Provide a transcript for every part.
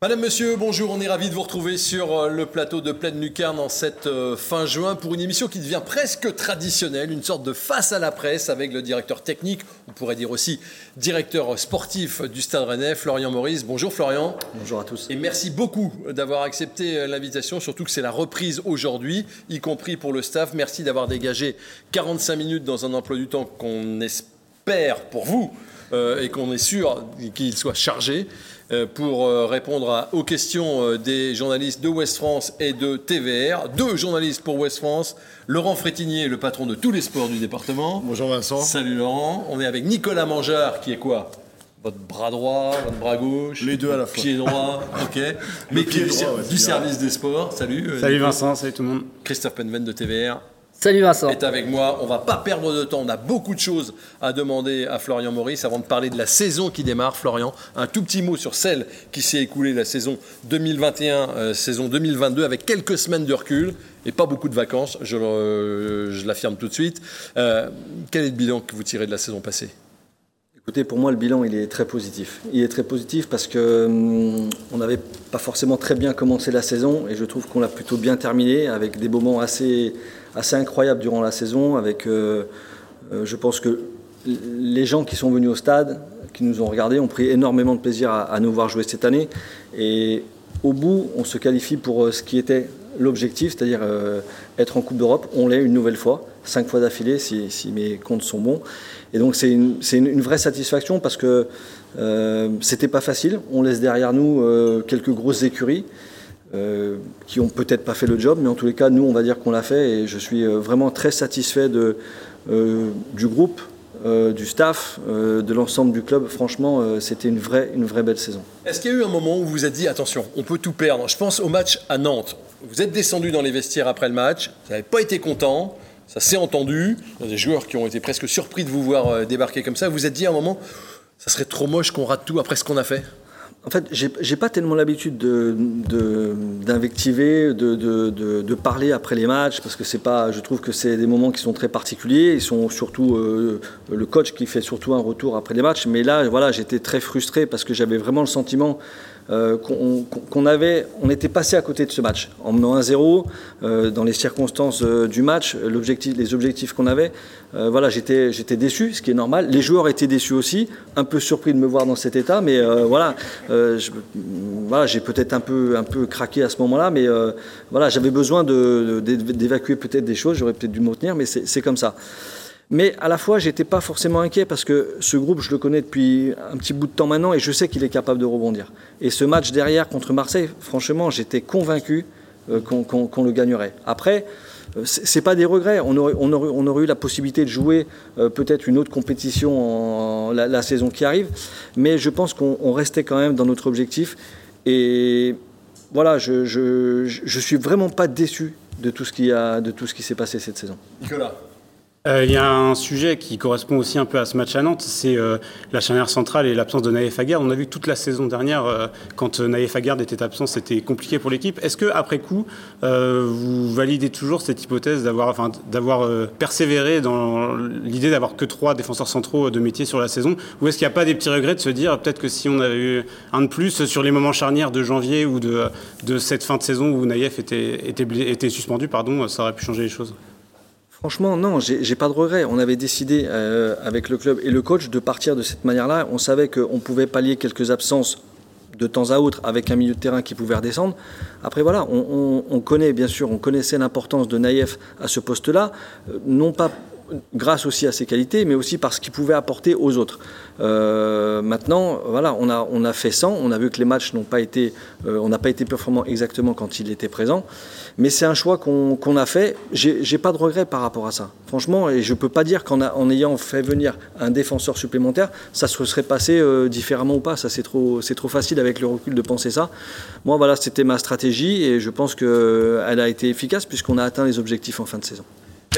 Madame, Monsieur, bonjour, on est ravis de vous retrouver sur euh, le plateau de Pleine Lucarne en cette euh, fin juin pour une émission qui devient presque traditionnelle, une sorte de face à la presse avec le directeur technique, on pourrait dire aussi directeur sportif du Stade Rennais, Florian Maurice. Bonjour Florian. Bonjour à tous. Et merci beaucoup d'avoir accepté euh, l'invitation, surtout que c'est la reprise aujourd'hui, y compris pour le staff. Merci d'avoir dégagé 45 minutes dans un emploi du temps qu'on espère pour vous et qu'on est sûr qu'il soit chargé. Euh, pour euh, répondre aux questions euh, des journalistes de West France et de TVR. Deux journalistes pour West France. Laurent Frétinier, le patron de tous les sports du département. Bonjour Vincent. Salut Laurent. On est avec Nicolas Mangard, qui est quoi? Votre bras droit, votre bras gauche, les deux à la fois, pied droit, ok, mais qui est du, service des sports. Salut. Salut Vincent, salut tout le monde. Christophe Penven de TVR. Salut Vincent. Est avec moi. On va pas perdre de temps. On a beaucoup de choses à demander à Florian Maurice avant de parler de la saison qui démarre. Florian, un tout petit mot sur celle qui s'est écoulée, la saison 2021, euh, saison 2022, avec quelques semaines de recul et pas beaucoup de vacances. Je, je l'affirme tout de suite. Euh, quel est le bilan que vous tirez de la saison passée? Écoutez, pour moi, le bilan, il est très positif. Il est très positif parce que hum, on n'avait pas forcément très bien commencé la saison et je trouve qu'on l'a plutôt bien terminé avec des moments assez, assez incroyables durant la saison. Avec, euh, euh, je pense que les gens qui sont venus au stade, qui nous ont regardés, ont pris énormément de plaisir à, nous voir jouer cette année. Et au bout, on se qualifie pour euh, ce qui était l'objectif, c'est-à-dire être en Coupe d'Europe. On l'est une nouvelle fois, cinq fois d'affilée si, mes comptes sont bons. Et donc c'est une, vraie satisfaction parce que euh, c'était pas facile. On laisse derrière nous quelques grosses écuries euh, qui ont peut-être pas fait le job, mais en tous les cas, nous, on va dire qu'on l'a fait. Et je suis euh, vraiment très satisfait de, du groupe, du staff, de l'ensemble du club. Franchement, c'était une vraie, une vraie belle saison. Est-ce qu'il y a eu un moment où vous vous êtes dit attention, on peut tout perdre? Je pense au match à Nantes. Vous êtes descendu dans les vestiaires après le match, vous n'avez pas été content. Ça s'est entendu. Il y a des joueurs qui ont été presque surpris de vous voir euh, débarquer comme ça. Vous vous êtes dit à un moment, ça serait trop moche qu'on rate tout après ce qu'on a fait? En fait, j'ai pas tellement l'habitude d'invectiver, de, parler après les matchs, parce que pas. Je trouve que c'est des moments qui sont très particuliers. Ils sont surtout euh, le coach qui fait surtout un retour après les matchs. Mais là, voilà, j'étais très frustré parce que j'avais vraiment le sentiment euh, qu'on avait, on était passé à côté de ce match. En menant 1-0, euh, dans les circonstances euh, du match, les objectifs qu'on avait, voilà, j'étais, déçu, ce qui est normal. Les joueurs étaient déçus aussi, un peu surpris de me voir dans cet état, mais voilà, j'ai peut-être un peu, un peu craqué à ce moment-là, mais voilà, j'avais besoin d'évacuer peut-être des choses, j'aurais peut-être dû me retenir, mais c'est comme ça. Mais à la fois, j'étais pas forcément inquiet parce que ce groupe, je le connais depuis un petit bout de temps maintenant et je sais qu'il est capable de rebondir. Et ce match derrière contre Marseille, franchement, j'étais convaincu euh, qu'on le gagnerait. Après, euh, c'est pas des regrets. On aurait, eu la possibilité de jouer euh, peut-être une autre compétition la, saison qui arrive, mais je pense qu'on restait quand même dans notre objectif. Et voilà, je, je, je suis vraiment pas déçu de tout ce qui a, de tout ce qui s'est passé cette saison. Nicolas. Euh, il y a un sujet qui correspond aussi un peu à ce match à Nantes, c'est euh, la charnière centrale et l'absence de Naïf Aguerd. On a vu toute la saison dernière, euh, quand Naïf Aguerd était absent, c'était compliqué pour l'équipe. Est-ce que après coup, vous validez toujours cette hypothèse d'avoir enfin, persévéré dans l'idée d'avoir que trois défenseurs centraux de métier sur la saison? Ou est-ce qu'il n'y a pas des petits regrets de se dire peut-être que si on avait eu un de plus sur les moments charnières de janvier ou de, cette fin de saison où Naïf était, était, était suspendu, pardon, ça aurait pu changer les choses? Franchement, non, j'ai pas de regret. On avait décidé euh, avec le club et le coach de partir de cette manière-là. On savait qu'on pouvait pallier quelques absences de temps à autre avec un milieu de terrain qui pouvait redescendre. Après, voilà, on, connaît, bien sûr, on connaissait l'importance de Naïef à ce poste-là, euh, non pas grâce aussi à ses qualités, mais aussi par ce qu'il pouvait apporter aux autres. Euh, maintenant, voilà, on a, on a fait 100, on a vu que les matchs n'ont pas été, euh, on n'a pas été performant exactement quand il était présent, mais c'est un choix qu'on a fait. J'ai pas de regret par rapport à ça, franchement, et je peux pas dire qu'en en ayant fait venir un défenseur supplémentaire, ça se serait passé euh, différemment ou pas. Ça c'est trop, c'est trop facile avec le recul de penser ça. Moi, voilà, c'était ma stratégie et je pense qu'elle a été efficace puisqu'on a atteint les objectifs en fin de saison.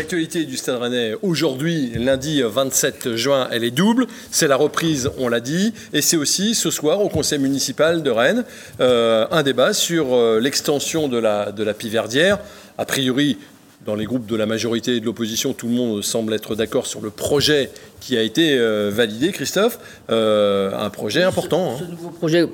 L'actualité du Stade Rennais aujourd'hui, lundi 27 juin, elle est double. C'est la reprise, on l'a dit, et c'est aussi ce soir au Conseil municipal de Rennes euh, un débat sur euh, l'extension de la, de la Piverdière. A priori, dans les groupes de la majorité et de l'opposition, tout le monde semble être d'accord sur le projet qui a été euh, validé, Christophe. un projet important. Ce, hein. nouveau projet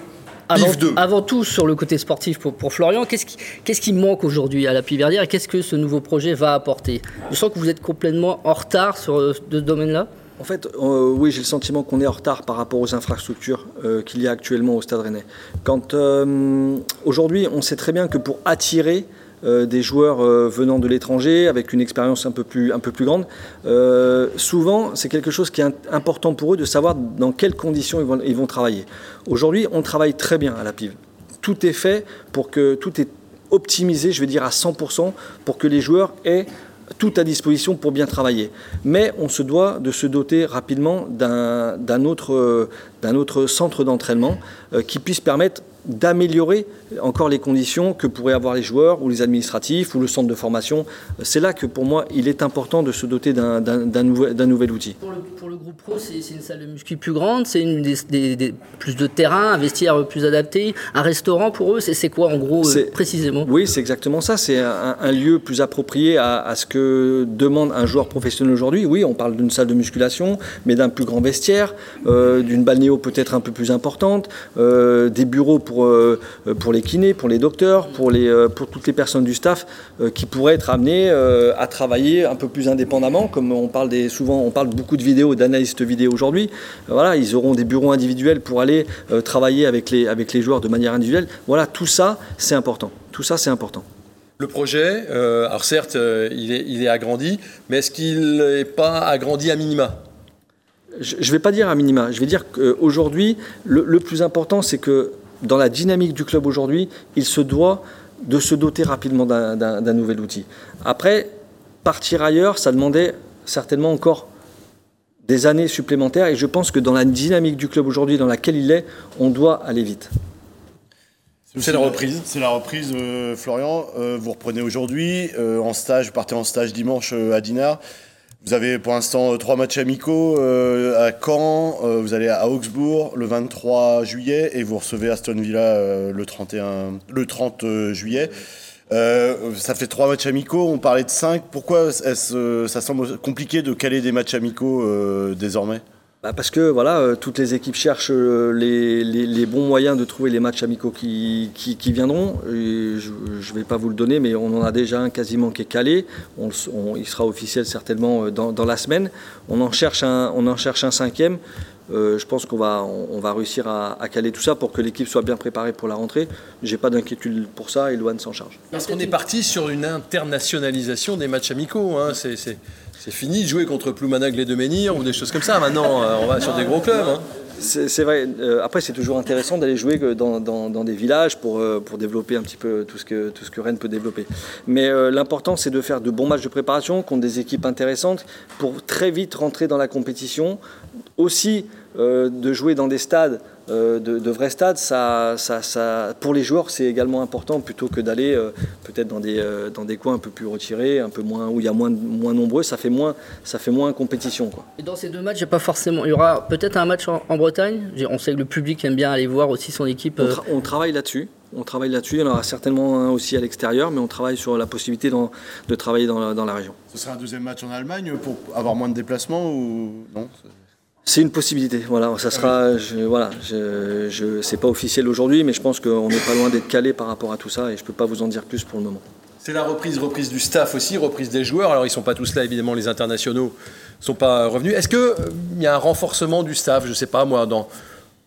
avant, avant, tout, sur le côté sportif pour, pour Florian, qu'est-ce qui, qu'est-ce qui manque aujourd'hui à la Piverdière et qu'est-ce que ce nouveau projet va apporter? Je sens que vous êtes complètement en retard sur ce domaine-là. En fait, euh, oui, j'ai le sentiment qu'on est en retard par rapport aux infrastructures euh, qu'il y a actuellement au Stade Rennais. Quand euh, aujourd'hui, on sait très bien que pour attirer des joueurs venant de l'étranger avec une expérience un peu plus, un peu plus grande. souvent, c'est quelque chose qui est important pour eux de savoir dans quelles conditions ils vont, ils vont travailler. Aujourd'hui, on travaille très bien à la PIV. Tout est fait pour que tout est optimisé, je vais dire à 100%, pour que les joueurs aient tout à disposition pour bien travailler. Mais on se doit de se doter rapidement d'un autre, autre, centre d'entraînement euh, qui puisse permettre d'améliorer encore les conditions que pourraient avoir les joueurs ou les administratifs ou le centre de formation. C'est là que pour moi, il est important de se doter d'un nouvel, nouvel, outil. Pour le, groupe pro, c'est une salle de muscu plus grande, c'est des, plus de terrain, un vestiaire plus adapté, un restaurant pour eux, c'est quoi en gros euh, précisément? Oui, c'est exactement ça. C'est un, lieu plus approprié à, ce que demande un joueur professionnel aujourd'hui. Oui, on parle d'une salle de musculation, mais d'un plus grand vestiaire, euh, d'une balnéo peut-être un peu plus importante, euh, des bureaux pour, pour les kinés, pour les docteurs, pour, les, euh, pour toutes les personnes du staff euh, qui pourraient être amenées euh, à travailler un peu plus indépendamment, comme on parle des, souvent, on parle beaucoup de vidéos, d'analystes vidéo aujourd'hui. Voilà, ils auront des bureaux individuels pour aller travailler avec les, avec les joueurs de manière individuelle. Voilà, tout ça, c'est important. Tout ça, c'est important. Le projet, alors certes, il, est, il est agrandi, mais est-ce qu'il n'est pas agrandi à minima? Je ne vais pas dire à minima, je vais dire qu'aujourd'hui, le, le plus important, c'est que dans la dynamique du club aujourd'hui, il se doit de se doter rapidement d'un nouvel outil. Après, partir ailleurs, ça demandait certainement encore des années supplémentaires et je pense que dans la dynamique du club aujourd'hui dans laquelle il est, on doit aller vite. C'est la reprise. C'est la reprise, euh, Florian. Euh, vous reprenez aujourd'hui euh, en stage, vous partez en stage dimanche à Dinard. Vous avez pour l'instant euh, trois matchs amicaux euh, à Caen, euh, vous allez à Augsbourg le 23 juillet et vous recevez Aston Villa le, 31, le 30 juillet. ça fait trois matchs amicaux, on parlait de cinq. Pourquoi ça semble compliqué de caler des matchs amicaux désormais? Bah, parce que voilà, euh, toutes les équipes cherchent euh, les, bons moyens de trouver les matchs amicaux qui, viendront. je ne vais pas vous le donner, mais on en a déjà un quasiment qui est calé. il sera officiel certainement euh, dans, la semaine. On en cherche un, on en cherche un cinquième. je pense qu'on va, on, va réussir à, caler tout ça pour que l'équipe soit bien préparée pour la rentrée. J'ai pas d'inquiétude pour ça et Loane s'en charge. Parce qu'on est parti sur une internationalisation des matchs amicaux. Hein. C'est c'est fini de jouer contre Ploumanagle et de Menhir ou des choses comme ça. Maintenant, euh, on va sur des gros clubs. Hein. C'est vrai. Euh, après, c'est toujours intéressant d'aller jouer dans, des villages pour, euh, pour développer un petit peu tout ce que, tout ce que Rennes peut développer. Mais l'important, c'est de faire de bons matchs de préparation contre des équipes intéressantes pour très vite rentrer dans la compétition. Aussi, de jouer dans des stades euh, de, vrais stades, ça, ça, pour les joueurs, c'est également important plutôt que d'aller euh, peut-être dans des, euh, dans des coins un peu plus retirés, un peu moins où il y a moins, moins nombreux, ça fait moins, ça fait moins compétition. Quoi. Et dans ces deux matchs, il pas forcément. Il y aura peut-être un match en, Bretagne. On sait que le public aime bien aller voir aussi son équipe. On, travaille là-dessus. On travaille là-dessus. Il y en aura certainement un aussi à l'extérieur, mais on travaille sur la possibilité de travailler dans la, dans la région. Ce sera un deuxième match en Allemagne pour avoir moins de déplacements ou non? C'est une possibilité. Voilà, ça sera. Je, voilà, je, je c'est pas officiel aujourd'hui, mais je pense qu'on n'est pas loin d'être calé par rapport à tout ça, et je peux pas vous en dire plus pour le moment. C'est la reprise, reprise du staff aussi, reprise des joueurs. Alors ils sont pas tous là, évidemment, les internationaux sont pas revenus. Est-ce qu'il euh, il y a un renforcement du staff Je sais pas moi dans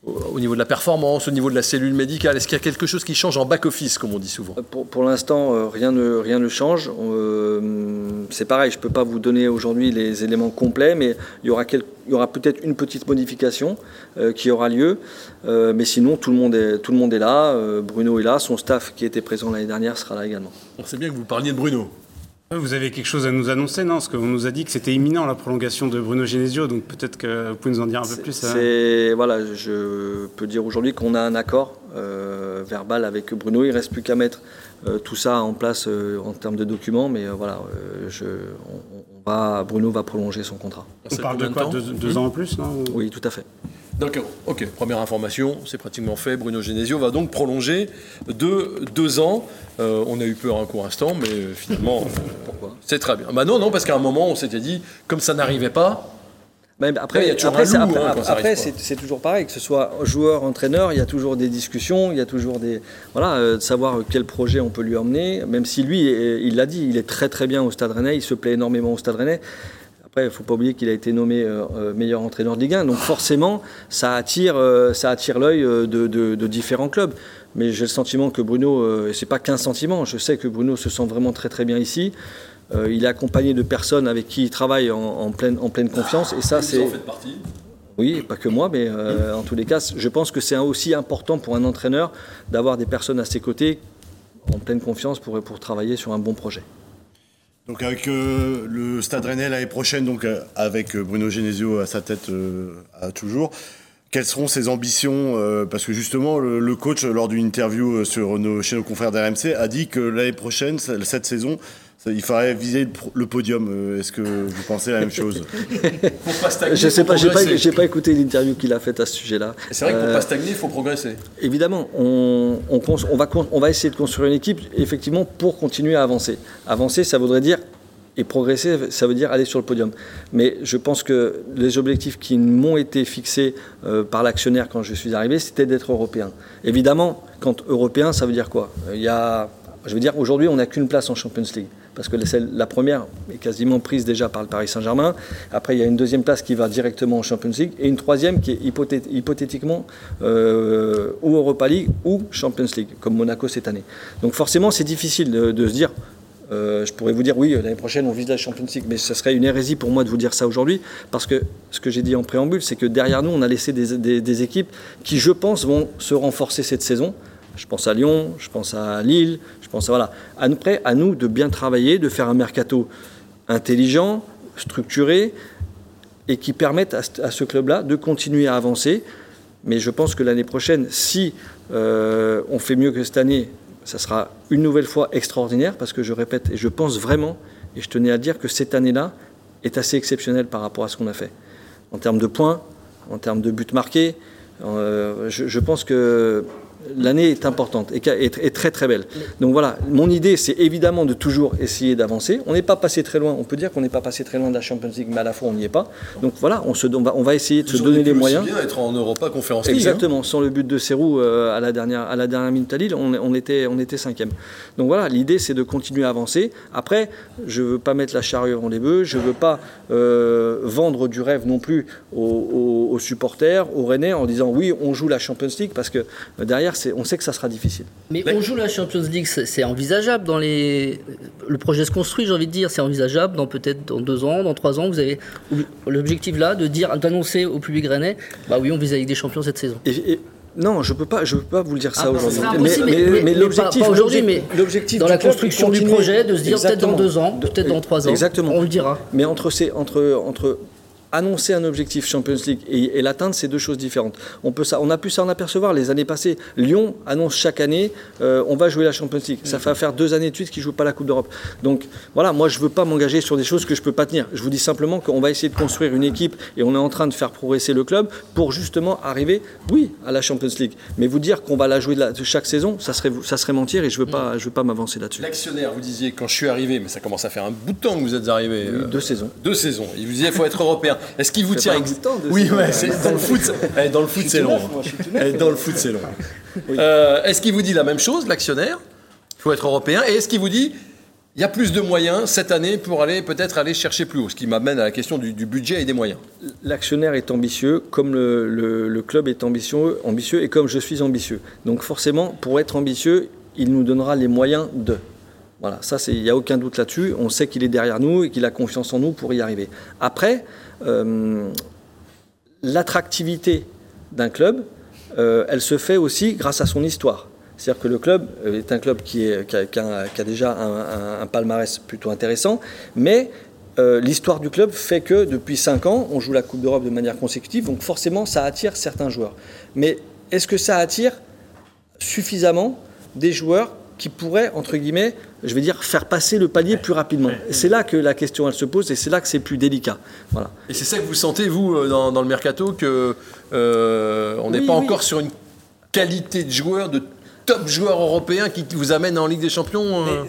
au niveau de la performance, au niveau de la cellule médicale Est-ce qu'il y a quelque chose qui change en back-office, comme on dit souvent? Pour, pour l'instant, euh, rien, ne, rien ne change. Euh, c'est pareil, je ne peux pas vous donner aujourd'hui les éléments complets, mais il y aura, aura peut-être une petite modification euh, qui aura lieu. mais sinon, tout le monde est, tout le monde est là. Bruno est là, son staff qui était présent l'année dernière sera là également. On sait bien que vous parliez de Bruno. Vous avez quelque chose à nous annoncer, non? Parce qu'on nous a dit que c'était imminent la prolongation de Bruno Genesio, donc peut-être que vous pouvez nous en dire un peu plus. Hein. C'est voilà, je peux dire aujourd'hui qu'on a un accord euh, verbal avec Bruno. Il ne reste plus qu'à mettre euh, tout ça en place euh, en termes de documents, mais voilà, je, on, va, Bruno va prolonger son contrat. On parle de quoi? deux, ans en plus, non? Oui, tout à fait. D'accord, ok, première information, c'est pratiquement fait. Bruno Genesio va donc prolonger de deux ans. Euh, on a eu peur un court instant, mais finalement, euh, c'est très bien. Bah non, non, parce qu'à un moment, on s'était dit, comme ça n'arrivait pas, après, Ouais, il y a toujours après, un c'est- hein, toujours pareil, que ce soit joueur, entraîneur, il y a toujours des discussions, il y a toujours des. Voilà, euh, de savoir quel projet on peut lui emmener, même si lui, euh, il l'a dit, il est très très bien au Stade Rennais, il se plaît énormément au Stade Rennais. Après, il ne faut pas oublier qu'il a été nommé euh, euh, meilleur entraîneur de Ligue 1, donc forcément, ça attire, euh, ça attire l'œil de, de- de différents clubs. Mais j'ai le sentiment que Bruno, euh, et c'est pas qu'un sentiment, je sais que Bruno se sent vraiment très très bien ici. Il est accompagné de personnes avec qui il travaille en, en pleine, en pleine confiance, et ça, Vous c'est. partie? Oui, pas que moi, mais euh, en tous les cas, je pense que c'est aussi important pour un entraîneur d'avoir des personnes à ses côtés en pleine confiance pour, pour travailler sur un bon projet. Donc avec euh, le Stade Rennais l'année prochaine, donc euh, avec euh, Bruno Genesio à sa tête à toujours, quelles seront ses ambitions Parce que justement, le, le coach, lors d'une interview sur nos, chez nos confrères d'RMC, a dit que l'année prochaine, ce- cette saison, il faudrait viser le, podium. Euh, Est-ce que vous pensez la même chose? Pour pas stagner, Je sais faut pas, j'ai pas, pas écouté l'interview qu'il a faite à ce sujet-là. C'est vrai que pour Euh, pas stagner, il faut progresser. Évidemment, on, on cons- on va, con- on va essayer de construire une équipe effectivement pour continuer à avancer. Avancer, ça voudrait dire, et progresser, ça veut dire aller sur le podium. Mais je pense que les objectifs qui m'ont été fixés euh, par l'actionnaire quand je suis arrivé, c'était d'être européen. Évidemment, quand européen, ça veut dire quoi? Euh, Il y a, je veux dire, aujourd'hui, on n'a qu'une place en Champions League. Parce que la- première est quasiment prise déjà par le Paris Saint-Germain. Après, il y a une deuxième place qui va directement en Champions League et une troisième qui est hypothé- hypothétiquement euh, ou Europa League ou Champions League, comme Monaco cette année. Donc forcément, c'est difficile de, se dire. euh, je pourrais vous dire oui, l'année prochaine on vise la Champions League, mais ce serait une hérésie pour moi de vous dire ça aujourd'hui, parce que ce que j'ai dit en préambule, c'est que derrière nous, on a laissé des- des équipes qui, je pense, vont se renforcer cette saison. Je pense à Lyon, je pense à Lille, je voilà. À nous de bien travailler, de faire un mercato intelligent, structuré, et qui permette à, ce- club-là de continuer à avancer. Mais je pense que l'année prochaine, si euh, on fait mieux que cette année, ça sera une nouvelle fois extraordinaire, parce que je répète, et je pense vraiment, et je tenais à dire que cette année-là est assez exceptionnelle par rapport à ce qu'on a fait. En termes de points, en termes de buts marqués, euh, je pense que l'année est importante et, est, très très belle. Donc voilà, mon idée c'est évidemment de toujours essayer d'avancer. On n'est pas passé très loin, on peut dire qu'on n'est pas passé très loin de la Champions League, mais à la fois on n'y est pas. Donc voilà, on, se, on, va, on va essayer de se donner les moyens. bien être en Europa Conférence League. hein. Exactement, sans le but de Serrou euh, à, la dernière, à la dernière minute à Lille, on, on était, on était cinquième. Donc voilà, l'idée c'est de continuer à avancer. Après, je ne veux pas mettre la charrue avant les bœufs, je ne veux pas euh, vendre du rêve non plus aux, aux- aux supporters, aux Rennais, en disant oui, on joue la Champions League, parce que euh, derrière, c'est- on sait que ça sera difficile. Mais on joue la Champions League, c'est c'est envisageable dans les. Le projet se construit, j'ai envie de dire, c'est envisageable dans peut-être dans deux ans, dans trois ans. Vous avez l'objectif là de dire, d'annoncer au public rennais, bah oui, on vise la Ligue des Champions cette saison. Et- et- non, je peux pas, je peux pas vous le dire ça Ah, aujourd'hui. mais- mais- mais l'objectif, pas- pas aujourd'hui, mais l'objectif Dans la construction du projet, de se dire peut-être dans deux ans, peut-être dans trois ans. Exactement. On le dira. Mais entre, ces, entre, entre annoncer un objectif Champions League et, et l'atteindre, c'est deux choses différentes. On, peut ça, on a pu s'en apercevoir les années passées. Lyon annonce chaque année, euh, on va jouer la Champions League. Ça fait faire deux années de suite qu'ils ne jouent pas la Coupe d'Europe. Donc voilà, moi je ne veux pas m'engager sur des choses que je ne peux pas tenir. Je vous dis simplement qu'on va essayer de construire une équipe et on est en train de faire progresser le club pour justement arriver, oui, à la Champions League. Mais vous dire qu'on va la jouer de, la- de chaque saison, ça serait, ça serait mentir et je ne veux pas, je veux pas m'avancer là-dessus. L'actionnaire, vous disiez, quand je suis arrivé, mais ça commence à faire un bout de temps que vous êtes arrivé. Oui, euh, deux saisons. Deux saisons. Il vous disait, il faut être européen. Est-ce qu'il vous tient ex- Oui, ouais, c'est- dans le foot, c'est- eh, dans le foot, c'est long. Eh, Dans le foot, c'est long. Euh, est-ce qu'il vous dit la même chose, l'actionnaire? Il faut être européen. Et est-ce qu'il vous dit, il y a plus de moyens cette année pour aller peut-être aller chercher plus haut? Ce qui m'amène à la question du, du budget et des moyens. L'actionnaire est ambitieux, comme le, le- le club est ambitieux, ambitieux et comme je suis ambitieux. Donc forcément, pour être ambitieux, il nous donnera les moyens de. Voilà, ça, il n'y a aucun doute là-dessus. On sait qu'il est derrière nous et qu'il a confiance en nous pour y arriver. Après, euh, l'attractivité d'un club, euh, elle se fait aussi grâce à son histoire. C'est-à-dire que le club euh, est un club qui, a, déjà un, palmarès plutôt intéressant, mais l'histoire du club fait que depuis 5 ans, on joue la Coupe d'Europe de manière consécutive, donc forcément, ça attire certains joueurs. Mais est-ce que ça attire suffisamment des joueurs qui pourraient, entre guillemets, je vais dire, faire passer le palier plus rapidement Et C'est là que la question, elle se pose, et c'est là que c'est plus délicat. Voilà. Et c'est ça que vous sentez, vous, euh, dans, dans le mercato, que euh, on n'est Oui, pas oui. encore sur une qualité de joueur, de top joueur européen qui vous amène en Ligue des Champions euh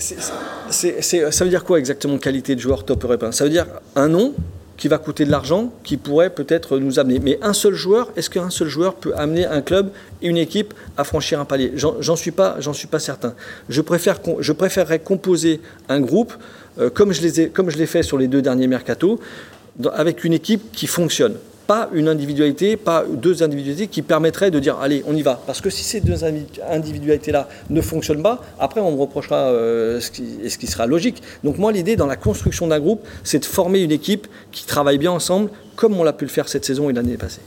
ça veut dire quoi exactement qualité de joueur top européen? Ça veut dire un nom qui va coûter de l'argent, qui pourrait peut-être nous amener. Mais un seul joueur, est-ce qu'un seul joueur peut amener un club et une équipe à franchir un palier? J'en suis pas, suis pas certain. Je préférerais composer un groupe euh, comme je les comme je l'ai fait sur les deux derniers mercato, avec une équipe qui fonctionne pas une individualité, pas deux individualités qui permettraient de dire allez, on y va. Parce que si ces deux individualités-là ne fonctionnent pas, après on me reprochera euh, ce, qui, ce qui sera logique. Donc moi, l'idée dans la construction d'un groupe, c'est de former une équipe qui travaille bien ensemble, comme on l'a pu le faire cette saison et l'année passée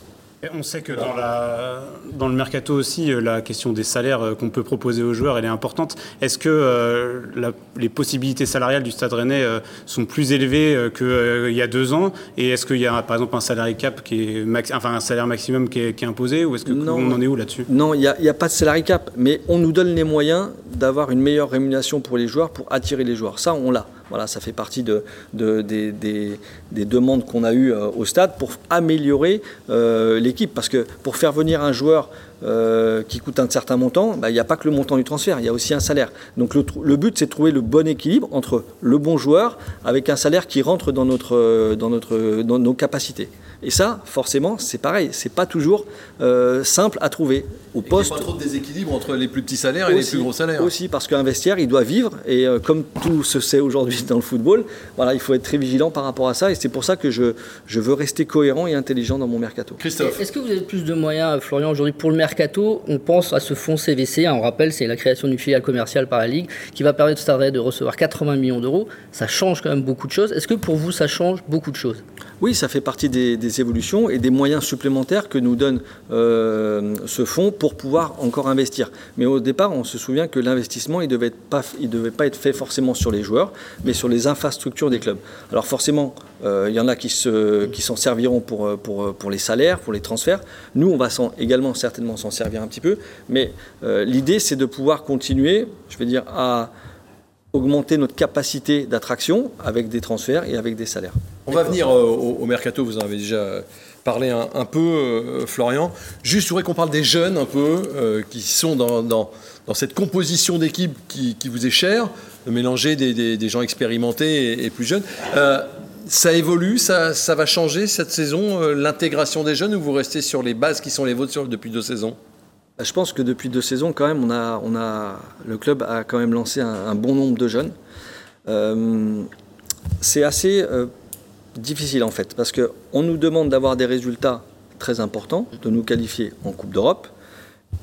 on sait que dans, la, dans, le mercato aussi, euh, la question des salaires euh, qu'on peut proposer aux joueurs, elle est importante. Est-ce que euh, les possibilités salariales du Stade Rennais sont plus élevées qu'il y a deux ans? Et est-ce qu'il y a par exemple un salaire cap qui est enfin un salaire maximum qui est, imposé? Ou est-ce que on en est où là-dessus? Non, il n'y a, a, pas de salarié cap, mais on nous donne les moyens d'avoir une meilleure rémunération pour les joueurs, pour attirer les joueurs. Ça, on l'a. Voilà, ça fait partie de, des, demandes qu'on a eues euh, au stade pour améliorer euh, l'équipe. Parce que pour faire venir un joueur euh, qui coûte un certain montant, bah, il n'y a pas que le montant du transfert, il y a aussi un salaire. Donc le, but, c'est de trouver le bon équilibre entre le bon joueur avec un salaire qui rentre dans nos capacités. Et ça, forcément, c'est pareil, c'est pas toujours simple à trouver. Au poste, il n'y a pas trop de déséquilibre entre les plus petits salaires et les plus gros salaires. Aussi, parce qu'un vestiaire, il doit vivre, et comme tout se sait aujourd'hui dans le football. Voilà, il faut être très vigilant par rapport à ça et c'est pour ça que je, je veux rester cohérent et intelligent dans mon mercato. Christophe. Est-ce que vous avez plus de moyens, Florian, aujourd'hui pour le mercato? On pense à ce fonds CVC. On rappelle, c'est la création d'une filiale commerciale par la Ligue qui va permettre au Stade de recevoir 80 millions d'euros. Ça change quand même beaucoup de choses. Est-ce que pour vous, ça change beaucoup de choses? Oui, ça fait partie des, évolutions et des moyens supplémentaires que nous donne euh, ce fonds pour pouvoir encore investir. Mais au départ, on se souvient que l'investissement, il ne devait, pas, être fait forcément sur les joueurs, mais sur les infrastructures des clubs. Alors forcément, euh, il y en a qui, se, qui s'en serviront pour, euh, euh, les salaires, pour les transferts. Nous, on va également certainement s'en servir un petit peu. Mais l'idée, c'est de pouvoir continuer, je vais dire, à augmenter notre capacité d'attraction avec des transferts et avec des salaires. On va venir au, mercato, vous en avez déjà parlé un, peu, Florian. Juste, je voudrais qu'on parle des jeunes un peu, qui sont dans, dans, dans cette composition d'équipe qui, qui, vous est chère de mélanger des, gens expérimentés et, plus jeunes. Euh, ça évolue, ça, ça, va changer cette saison, euh, l'intégration des jeunes, ou vous restez sur les bases qui sont les vôtres depuis deux saisons? Je pense que depuis deux saisons, quand même, on a, on a, le club a quand même lancé un, bon nombre de jeunes. Euh, c'est assez difficile en fait, parce qu'on nous demande d'avoir des résultats très importants, de nous qualifier en Coupe d'Europe,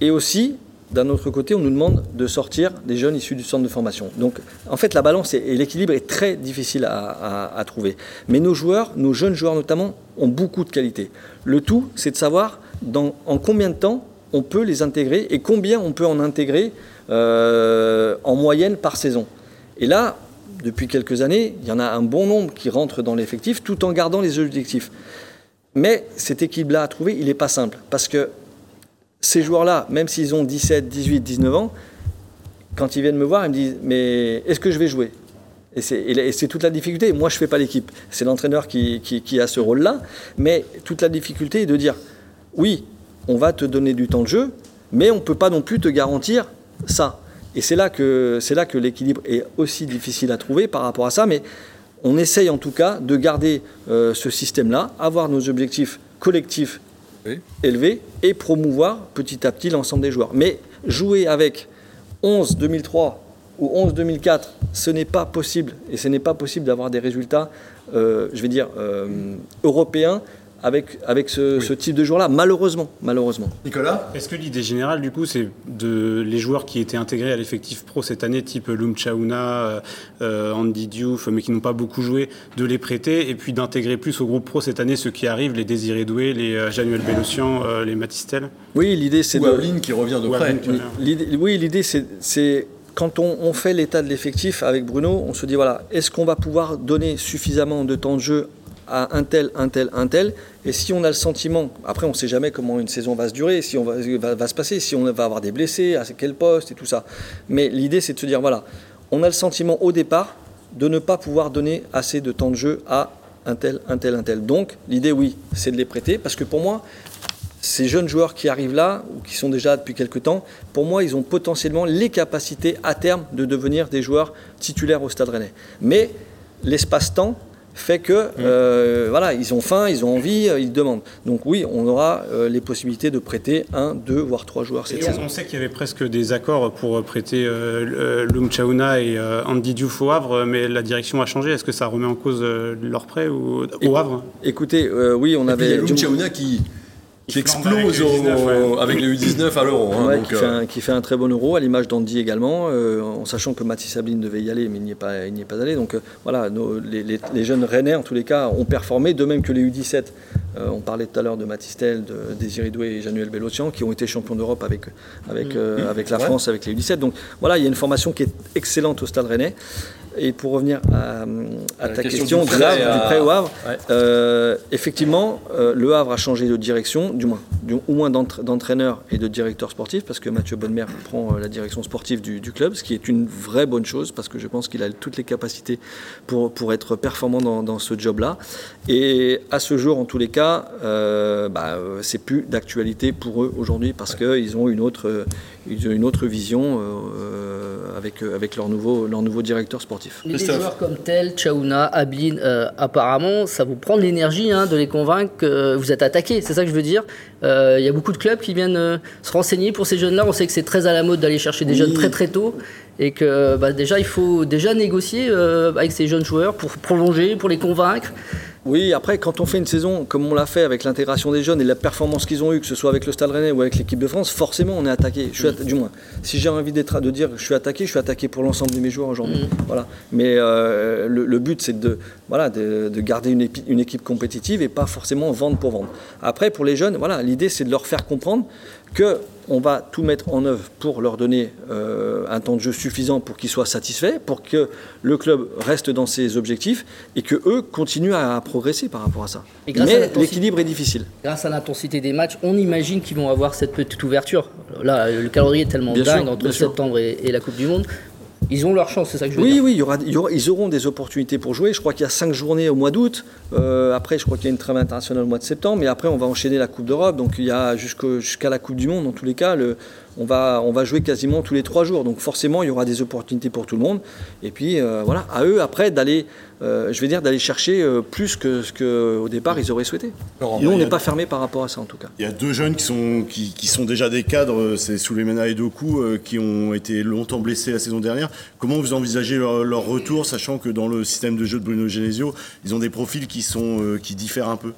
et aussi d'un autre côté, on nous demande de sortir des jeunes issus du centre de formation. Donc, en fait, la balance et l'équilibre est très difficile à, trouver. Mais nos joueurs, nos jeunes joueurs notamment, ont beaucoup de qualités. Le tout, c'est de savoir dans, en combien de temps on peut les intégrer et combien on peut en intégrer euh, en moyenne par saison. Et là, depuis quelques années, il y en a un bon nombre qui rentrent dans l'effectif tout en gardant les objectifs. Mais cet équilibre-là à trouver, il n'est pas simple. Parce que ces joueurs-là, même s'ils ont 17, 18, 19 ans, quand ils viennent me voir, ils me disent Mais est-ce que je vais jouer? Et c'est toute la difficulté. Moi, je ne fais pas l'équipe. C'est l'entraîneur qui, a ce rôle-là. Mais toute la difficulté est de dire Oui, on va te donner du temps de jeu, mais on ne peut pas non plus te garantir ça. Et c'est là que, là que l'équilibre est aussi difficile à trouver par rapport à ça. Mais on essaye en tout cas de garder euh, ce système-là, avoir nos objectifs collectifs élevé et promouvoir petit à petit l'ensemble des joueurs. Mais jouer avec 11 2003 ou 11 2004, ce n'est pas possible. Et ce n'est pas possible d'avoir des résultats, euh, je vais dire, euh, européens avec, avec ce, type de joueurs-là, malheureusement, malheureusement. Nicolas Est-ce que l'idée générale, du coup, c'est de les joueurs qui étaient intégrés à l'effectif pro cette année, type Loum Chaouna, euh, Andy Diouf, mais qui n'ont pas beaucoup joué, de les prêter et puis d'intégrer plus au groupe pro cette année ceux qui arrivent, les Désiré Doué, les euh, Januel Bellocian, euh, les Matistel? Oui, l'idée c'est de. qui revient de près. Oui, l'idée c'est quand on, on, fait l'état de l'effectif avec Bruno, on se dit voilà, est-ce qu'on va pouvoir donner suffisamment de temps de jeu à un tel, un tel, un tel. Et si on a le sentiment, après on ne sait jamais comment une saison va se durer, si on va, va, se passer, si on va avoir des blessés, à quel poste et tout ça. Mais l'idée c'est de se dire, voilà, on a le sentiment au départ de ne pas pouvoir donner assez de temps de jeu à un tel, un tel, un tel. Donc l'idée, oui, c'est de les prêter, parce que pour moi, ces jeunes joueurs qui arrivent là, ou qui sont déjà depuis quelques temps, pour moi, ils ont potentiellement les capacités à terme de devenir des joueurs titulaires au Stade Rennais. Mais l'espace-temps fait que euh, voilà, ils ont faim, ils ont envie, euh, ils demandent. Donc oui, on aura euh, les possibilités de prêter un, deux, voire trois joueurs cette Et saison. on, sait qu'il y avait presque des accords pour prêter euh, Lum Chauna et euh, Andy Diouf au Havre, mais la direction a changé. Est-ce que ça remet en cause euh, leur prêt ou, au Havre? Écoutez, euh, oui, on Et avait Lum qui, qui explose avec les au- 19, ouais. avec les U19 à l'euro. hein, Ouais, qui, euh, un, qui fait un très bon euro, à l'image d'Andy également, euh, en sachant que Mathis Sabine devait y aller, mais il n'y est pas, il n'y est pas allé. Donc euh, voilà, nos- les, les- les jeunes Rennais, en tous les cas, ont performé, de même que les U17. Euh, on parlait tout à l'heure de Mathis Tel, de Désiré Doué et Januel Bellocian, qui ont été champions d'Europe avec, avec, euh, avec la Ouais. France, avec les U17. Donc voilà, il y a une formation qui est excellente au Stade Rennais. Et pour revenir à, ta question question, du prêt à- du prêt au Havre, Ouais. euh, effectivement, euh, le Havre a changé de direction, du moins, du, au moins d'entra- d'entraîneur et de directeur sportif, parce que Mathieu Bonnemer prend euh, la direction sportive du, du club, ce qui est une vraie bonne chose, parce que je pense qu'il a toutes les capacités pour, pour être performant dans, dans ce job-là. Et à ce jour, en tous les cas, euh, bah, c'est plus d'actualité pour eux aujourd'hui, parce qu'ils ont une autre, ils ont une autre vision euh, avec, euh, avec leur, nouveau, leur nouveau directeur sportif. Mais des joueurs comme Tel, Chaouna, Ablin, euh, apparemment, ça vous prend de l'énergie hein, de les convaincre que vous êtes attaqué. C'est ça que je veux dire. Euh, Il y a beaucoup de clubs qui viennent euh, se renseigner pour ces jeunes-là. On sait que c'est très à la mode d'aller chercher des Oui. jeunes très très tôt. Et que bah, déjà, il faut déjà négocier euh, avec ces jeunes joueurs pour prolonger, pour les convaincre. Oui, après, quand on fait une saison comme on l'a fait avec l'intégration des jeunes et la performance qu'ils ont eue, que ce soit avec le Stade Rennais ou avec l'équipe de France, forcément on est attaqué. Je suis atta- Du moins, si j'ai envie d'être, de dire que je suis attaqué, je suis attaqué pour l'ensemble de mes joueurs aujourd'hui. Voilà. Mais euh, le, le but, c'est de, voilà, de, de garder une, épi- une équipe compétitive et pas forcément vendre pour vendre. Après, pour les jeunes, voilà, l'idée, c'est de leur faire comprendre que on va tout mettre en œuvre pour leur donner euh, un temps de jeu suffisant pour qu'ils soient satisfaits, pour que le club reste dans ses objectifs et que eux continuent à progresser par rapport à ça. Et Mais l'équilibre est difficile. Grâce à l'intensité des matchs, on imagine qu'ils vont avoir cette petite ouverture. Là, le calendrier est tellement Bien dingue sûr, entre septembre et, et la Coupe du Monde. Ils ont leur chance, c'est ça que je veux Oui, dire. oui, il y aura, il y aura- ils auront des opportunités pour jouer. Je crois qu'il y a cinq journées au mois d'août. Euh, après, je crois qu'il y a une trêve internationale au mois de septembre. Mais après, on va enchaîner la Coupe d'Europe. Donc, il y a jusqu'à la Coupe du Monde, dans tous les cas, le- on, va, on va jouer quasiment tous les trois jours. Donc, forcément, il y aura des opportunités pour tout le monde. Et puis, euh, voilà, à eux, après, d'aller, euh, je vais dire, d'aller chercher euh, plus que ce qu'au départ, ils auraient souhaité. Nous, on n'est pas fermé par rapport à ça, en tout cas. Il y a deux jeunes qui sont, qui, qui sont déjà des cadres, euh, c'est Souleymana et Doku, euh, qui ont été longtemps blessés la saison dernière. Comment vous envisagez leur, leur retour, sachant que dans le système de jeu de Bruno Genesio, ils ont des profils qui, sont, qui diffèrent un peu?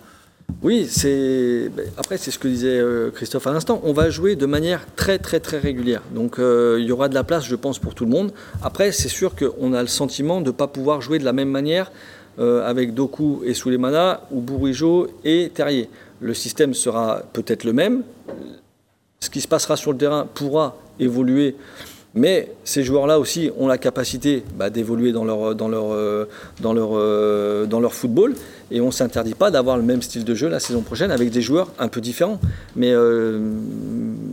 Oui, c'est ben, après c'est ce que disait euh, Christophe à l'instant. On va jouer de manière très très très régulière. Donc euh, il y aura de la place, je pense, pour tout le monde. Après, c'est sûr qu'on a le sentiment de ne pas pouvoir jouer de la même manière euh, avec Doku et Souleymana ou Bourigeau et Terrier. Le système sera peut-être le même. Ce qui se passera sur le terrain pourra évoluer. Mais ces joueurs-là aussi ont la capacité bah, d'évoluer dans leur, dans, leur, dans, leur, dans leur football. Et on ne s'interdit pas d'avoir le même style de jeu la saison prochaine avec des joueurs un peu différents. Mais euh,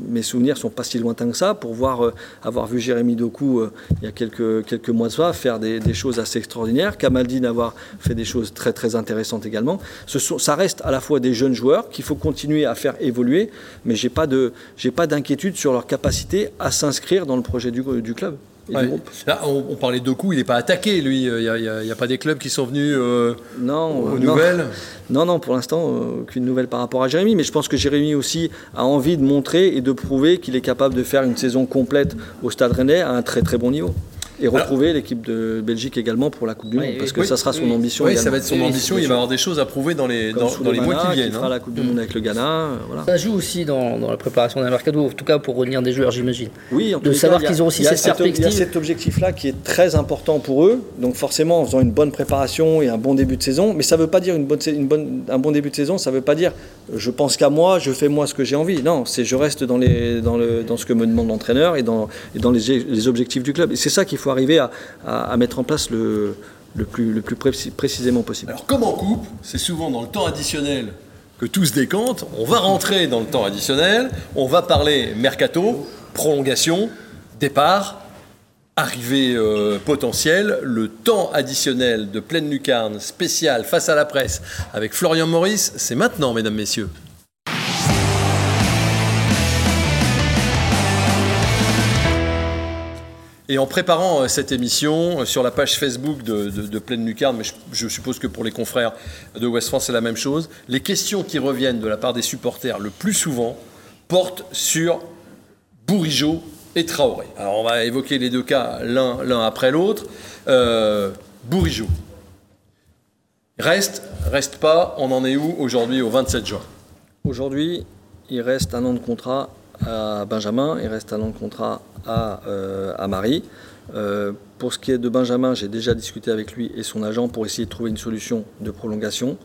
mes souvenirs ne sont pas si lointains que ça pour voir, euh, avoir vu Jérémy Doku euh, il y a quelques, quelques mois de ça faire des, des choses assez extraordinaires. Kamaldine avoir fait des choses très très intéressantes également. Ça reste à la fois des jeunes joueurs qu'il faut continuer à faire évoluer, mais je n'ai pas d'inquiétude sur leur capacité à s'inscrire dans le projet du, du club. Et du Ouais. groupe. Là, on, on parlait de coups, il n'est pas attaqué, lui. Il n'y a, pas des clubs qui sont venus euh, Non, aux euh, non. nouvelles. Non, non, pour l'instant, euh, aucune nouvelle par rapport à Jérémy. Mais je pense que Jérémy aussi a envie de montrer et de prouver qu'il est capable de faire une saison complète au Stade Rennais à un très très bon niveau. Et retrouver l'équipe de Belgique également pour la Coupe du Monde, oui, parce que oui, ça sera son oui. ambition. Oui, ça va être son ambition. Il va avoir des choses à prouver dans les, Comme dans, dans les mois qui viennent. fera hein. la Coupe du Monde avec le Ghana. voilà. Ça joue aussi dans, dans la préparation d'un mercato, en tout cas pour retenir des joueurs, j'imagine. Oui, en de savoir qu'ils ont aussi cette cet- Il y a perspective. cet objectif-là qui est très important pour eux. Donc forcément, en faisant une bonne préparation et un bon début de saison, mais ça ne veut pas dire une bonne, sa- une bonne, un bon début de saison, ça ne veut pas dire je pense qu'à moi, je fais moi ce que j'ai envie. Non, c'est je reste dans, les, dans, le, dans ce que me demande l'entraîneur et dans, et dans les, les objectifs du club. Et c'est ça qu'il faut arriver à, mettre en place le, plus, précisément possible. Alors, comme en coupe, c'est souvent dans le temps additionnel que tout se décante. On va rentrer dans le temps additionnel. On va parler mercato, prolongation, départ, arrivée euh, potentielle. Le temps additionnel de pleine lucarne spécial face à la presse avec Florian Maurice, c'est maintenant, mesdames, messieurs. Et en préparant euh, cette émission euh, sur la page Facebook de, de, Pleine Lucarne, mais je, je, suppose que pour les confrères de West France c'est la même chose, les questions qui reviennent de la part des supporters le plus souvent portent sur Bourigeau et Traoré. Alors on va évoquer les deux cas l'un après l'autre. Euh, Bourigeau. Reste, reste pas, on en est où aujourd'hui au 27 juin? Aujourd'hui, il reste un an de contrat à Benjamin, il reste un an de contrat à, euh, à Marie. Euh, pour ce qui est de Benjamin, j'ai déjà discuté avec lui et son agent pour essayer de trouver une solution de prolongation.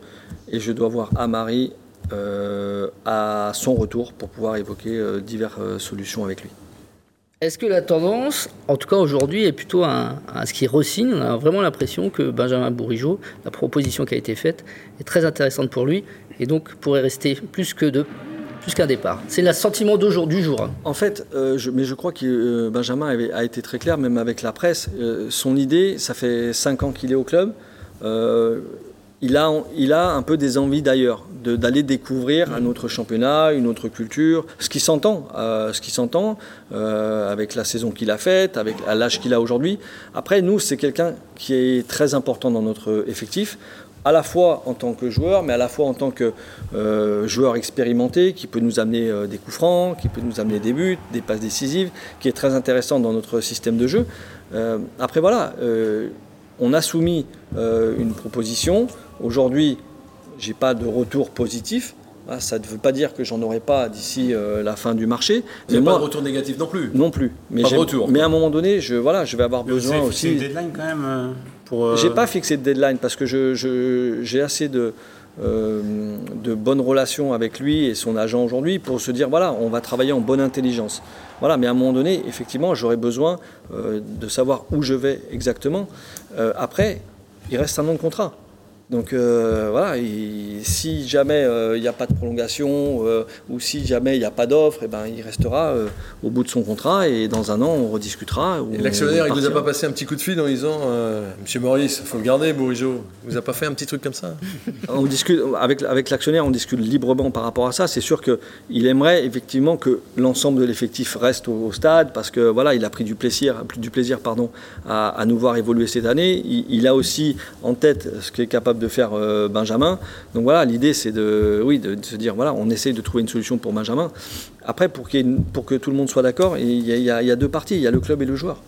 Et je dois voir à Marie euh, à son retour pour pouvoir évoquer diverses solutions avec lui. Est-ce que la tendance, en tout cas aujourd'hui, est plutôt à ce qui ressigne On a vraiment l'impression que Benjamin Bourigeau, la proposition qui a été faite, est très intéressante pour lui et donc pourrait rester plus que de plus qu'un départ. C'est le sentiment d'aujourd'hui jour. hein. En fait, euh, je- mais je crois que euh, Benjamin a été très clair, même avec la presse. Euh, son idée, ça fait 5 ans qu'il est au club. Il, a, il a un peu des envies d'ailleurs, d'aller découvrir un autre championnat, une autre culture, ce qui s'entend, ce qui s'entend avec la saison qu'il a faite, avec l'âge qu'il a aujourd'hui. Après, nous, c'est quelqu'un qui est très important dans notre effectif à la fois en tant que joueur, mais à la fois en tant que euh, joueur expérimenté, qui peut nous amener euh, des coups francs, qui peut nous amener des buts, des passes décisives, qui est très intéressant dans notre système de jeu. Euh, après voilà, on a soumis une proposition. Aujourd'hui, j'ai pas de retour positif. Ah, ça ne veut pas dire que j'en aurai pas d'ici euh, la fin du marché. Vous n'avez Mais pas moi, de retour négatif non plus non plus. Mais, Pas de retour. mais à un moment donné, je, voilà, je vais avoir Mais besoin aussi. une deadline quand même pour. euh, J'ai pas fixé de deadline parce que je- je- j'ai assez de, euh, de bonnes relations avec lui et son agent aujourd'hui pour se dire voilà, on va travailler en bonne intelligence. Voilà, mais à un moment donné, effectivement, j'aurais besoin euh, de savoir où je vais exactement. Après, il reste un an de contrat. Donc euh, voilà, et si jamais euh, il n'y a pas de prolongation euh, ou si jamais il n'y a pas d'offre, eh ben, il restera au bout de son contrat et dans un an on rediscutera. ou Et l'actionnaire, il vous a pas passé un petit coup de fil en disant Monsieur Maurice, faut le garder, Bourigeau. Il vous a pas fait un petit truc comme ça On discute avec, avec l'actionnaire, on discute librement par rapport à ça. C'est sûr qu'il aimerait effectivement que l'ensemble de l'effectif reste au, au stade parce que voilà, il a pris du plaisir, du plaisir pardon, à, à nous voir évoluer cette année. Il, il a aussi en tête ce qu'est capable de faire euh, Benjamin. Donc voilà, l'idée c'est de, oui, de, de se dire voilà, on essaye de trouver une solution pour Benjamin. Après, pour, une- pour que tout le monde soit d'accord, il y, a, y y deux parties. Il y a le club et le joueur.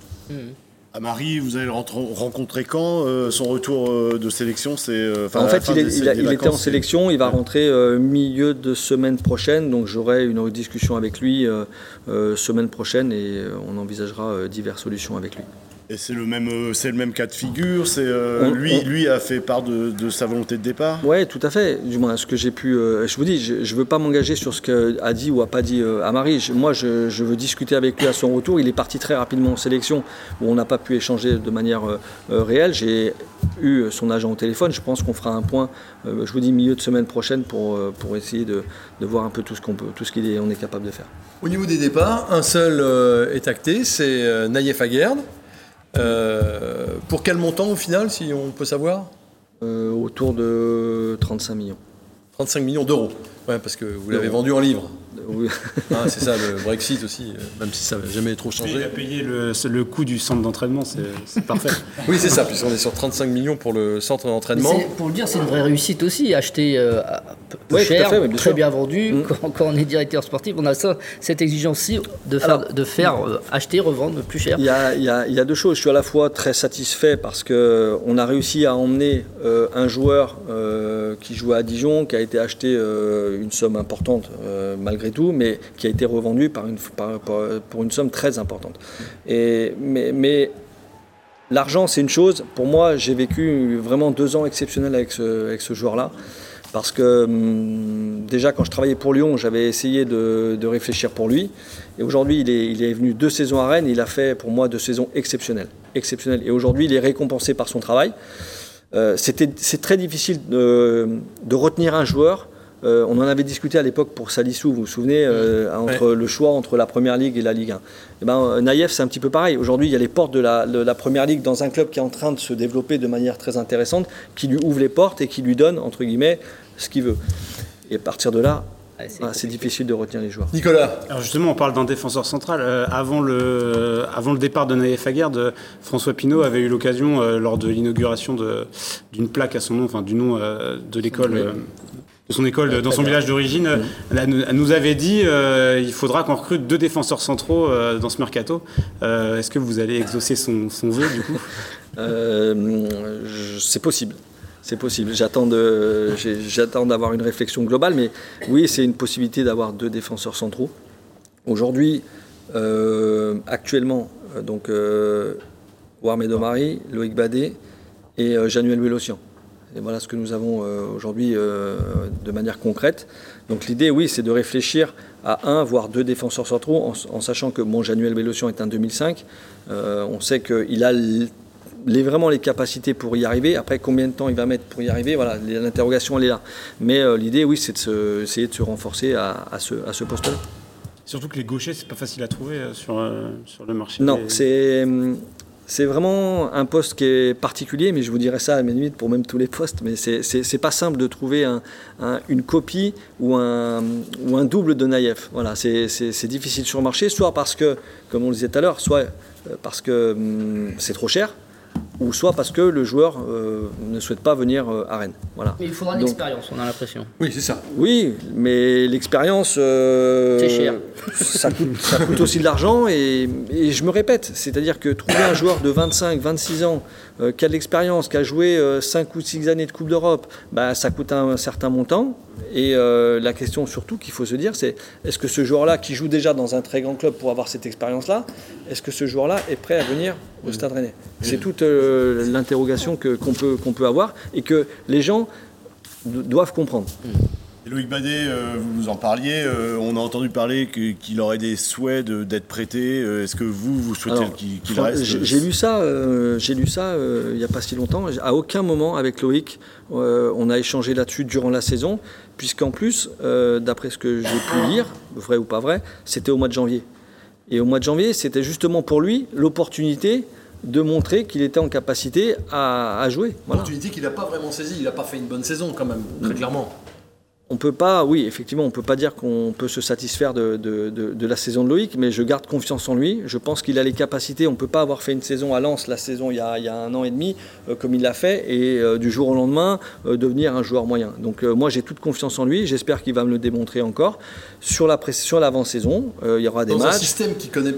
À Marie, vous allez le rencontrer quand euh, Son retour euh, de sélection, c'est. euh, en fait, il, est- des- il a- des il était en sélection, il va rentrer milieu de semaine prochaine, donc j'aurai une discussion avec lui semaine prochaine et on envisagera diverses solutions avec lui. Et c'est le même, euh, c'est le même cas de figure. C'est euh, On- lui, on- lui a fait part de, de sa volonté de départ? Ouais, tout à fait. Du moins, ce que j'ai pu. euh, je vous dis, je ne veux pas m'engager sur ce qu'a dit ou a pas dit euh, Amari. Je- moi, je, je veux discuter avec lui à son retour. Il est parti très rapidement en sélection où on n'a pas pu échanger de manière euh, euh, réelle. J'ai eu son agent au téléphone. Je pense qu'on fera un point. euh, je vous dis milieu de semaine prochaine pour, euh, pour essayer de, de voir un peu tout ce qu'on peut, tout ce qu'il est, on est capable de faire. Au niveau des départs, un seul euh, est acté, c'est euh, Naïef Aguerd. Euh, pour quel montant au final, si on peut savoir? Euh, autour de 35 millions. 35 millions d'euros. Ouais, parce que vous l'avez vendu en livres. Oui. Ah, c'est ça le Brexit aussi, euh, même si ça n'a jamais trop Il a changé. payé le, le coût du centre d'entraînement, c'est parfait. Oui, c'est ça, puisqu'on est sur 35 millions pour le centre d'entraînement. Pour le dire, c'est une vraie réussite aussi. Acheter euh, peu Ouais, cher, fait, oui, bien très sûr. bien vendu. Mm. Quand, quand on est directeur sportif, on a ça, cette exigence-ci de faire, Alors- de faire euh, acheter, revendre plus cher. Il y, a, il y a- il y a deux choses. Je suis à la fois très satisfait parce qu'on a réussi à emmener euh, un joueur euh, qui jouait à Dijon, qui a été acheté euh, une somme importante euh, malgré tout, mais qui a été revendu par une, par- par- pour une somme très importante. Et, mais mais l'argent, c'est une chose. Pour moi, j'ai vécu vraiment deux ans exceptionnels avec ce, avec ce joueur-là. Parce que hum, déjà, quand je travaillais pour Lyon, j'avais essayé de, de réfléchir pour lui. Et aujourd'hui, il est, il est venu deux saisons à Rennes. Il a fait pour moi deux saisons exceptionnelles. exceptionnelles. Et aujourd'hui, il est récompensé par son travail. Euh, c'est très difficile de, de retenir un joueur. Euh, on en avait discuté à l'époque pour Salissou, vous vous souvenez, euh, entre le choix entre la Première Ligue et la Ligue 1. Eh ben, euh, Naïef, c'est un petit peu pareil. Aujourd'hui, il y a les portes de la, de la Première Ligue dans un club qui est en train de se développer de manière très intéressante, qui lui ouvre les portes et qui lui donne, entre guillemets, ce qu'il veut. Et à partir de là, Ouais, c'est compliqué. difficile de retenir les joueurs. Nicolas, Alors justement, on parle d'un défenseur central. Euh, avant, le, avant le départ de Naïef Aguerd, euh, François Pinault avait eu l'occasion, euh, lors de l'inauguration de- d'une plaque à son nom, enfin du nom euh, de l'école, Oui. de son école, euh, dans son village d'origine, euh, elle, nous avait dit euh, il faudra qu'on recrute deux défenseurs centraux euh, dans ce mercato. Euh, Est-ce que vous allez exaucer son, son vœu du coup? Euh, c'est possible. C'est possible. J'attends d'avoir une réflexion globale, mais oui, c'est une possibilité d'avoir deux défenseurs centraux. Aujourd'hui, euh, actuellement, euh, donc euh, Loïc Badet et euh, Januel Vélocian. Et voilà ce que nous avons aujourd'hui de manière concrète. Donc l'idée, oui, c'est de réfléchir à un, voire deux défenseurs centraux, en, sachant que mon Januel Vélocian est un 2005. Euh, on sait qu'il a les, vraiment les capacités pour y arriver. Après, combien de temps il va mettre pour y arriver Voilà, l'interrogation, elle est là. Mais euh, l'idée, oui, c'est de se- essayer de se renforcer à, à ce, à ce poste-là. Surtout que les gauchers, c'est pas facile à trouver euh, sur, euh, sur le marché. Non, des- c'est c'est vraiment un poste qui est particulier, mais je vous dirais ça à mes limites pour même tous les postes, mais c'est- pas simple de trouver un- un- une copie ou un, ou un double de Naïef. Voilà, c'est difficile sur le marché, soit parce que, comme on le disait tout à l'heure, soit parce que hum, c'est trop cher, ou soit parce que le joueur euh, ne souhaite pas venir euh, à Rennes. Voilà. Mais il faudra une Donc- expérience, on a l'impression. oui, c'est ça. Oui, mais l'expérience. euh, C'est cher. Ça coûte, ça coûte aussi de l'argent et, et je me répète, c'est-à-dire que trouver un joueur de 25, 26 ans euh, qui a de l'expérience, qui a joué 5 ou 6 années de Coupe d'Europe, bah, ça coûte un, certain montant. Et euh, la question surtout qu'il faut se dire, c'est est-ce que ce joueur-là, qui joue déjà dans un très grand club pour avoir cette expérience-là, est-ce que ce joueur-là est prêt à venir au Stade Rennais? C'est toute euh, l'interrogation qu'on peut, qu'on peut avoir et que les gens do- doivent comprendre. Loïc Badet, euh, vous nous en parliez, euh, on a entendu parler qu'il aurait des souhaits de- d'être prêté. Euh, Est-ce que vous, vous souhaitez Alors, qu'il reste J'ai j'ai lu ça, euh, j'ai lu ça euh, il n'y a pas si longtemps. À aucun moment avec Loïc, euh, on a échangé là-dessus durant la saison, puisqu'en plus, euh, d'après ce que j'ai pu lire, vrai ou pas vrai, c'était au mois de janvier. Et au mois de janvier, c'était justement pour lui l'opportunité de montrer qu'il était en capacité à, à jouer. Voilà. Opportunité qu'il n'a pas vraiment saisie. Il n'a pas fait une bonne saison, quand même, très clairement. On peut pas, oui, effectivement, on peut pas dire qu'on peut se satisfaire de, de- de- de la saison de Loïc, mais je garde confiance en lui. Je pense qu'il a les capacités. On peut pas avoir fait une saison à Lens, la saison il y a, il y a un an et demi, euh, comme il l'a fait, et euh, du jour au lendemain euh, devenir un joueur moyen. Donc moi j'ai toute confiance en lui. J'espère qu'il va me le démontrer encore sur la sur l'avant-saison. il y aura des Dans un matchs. système qui connaît.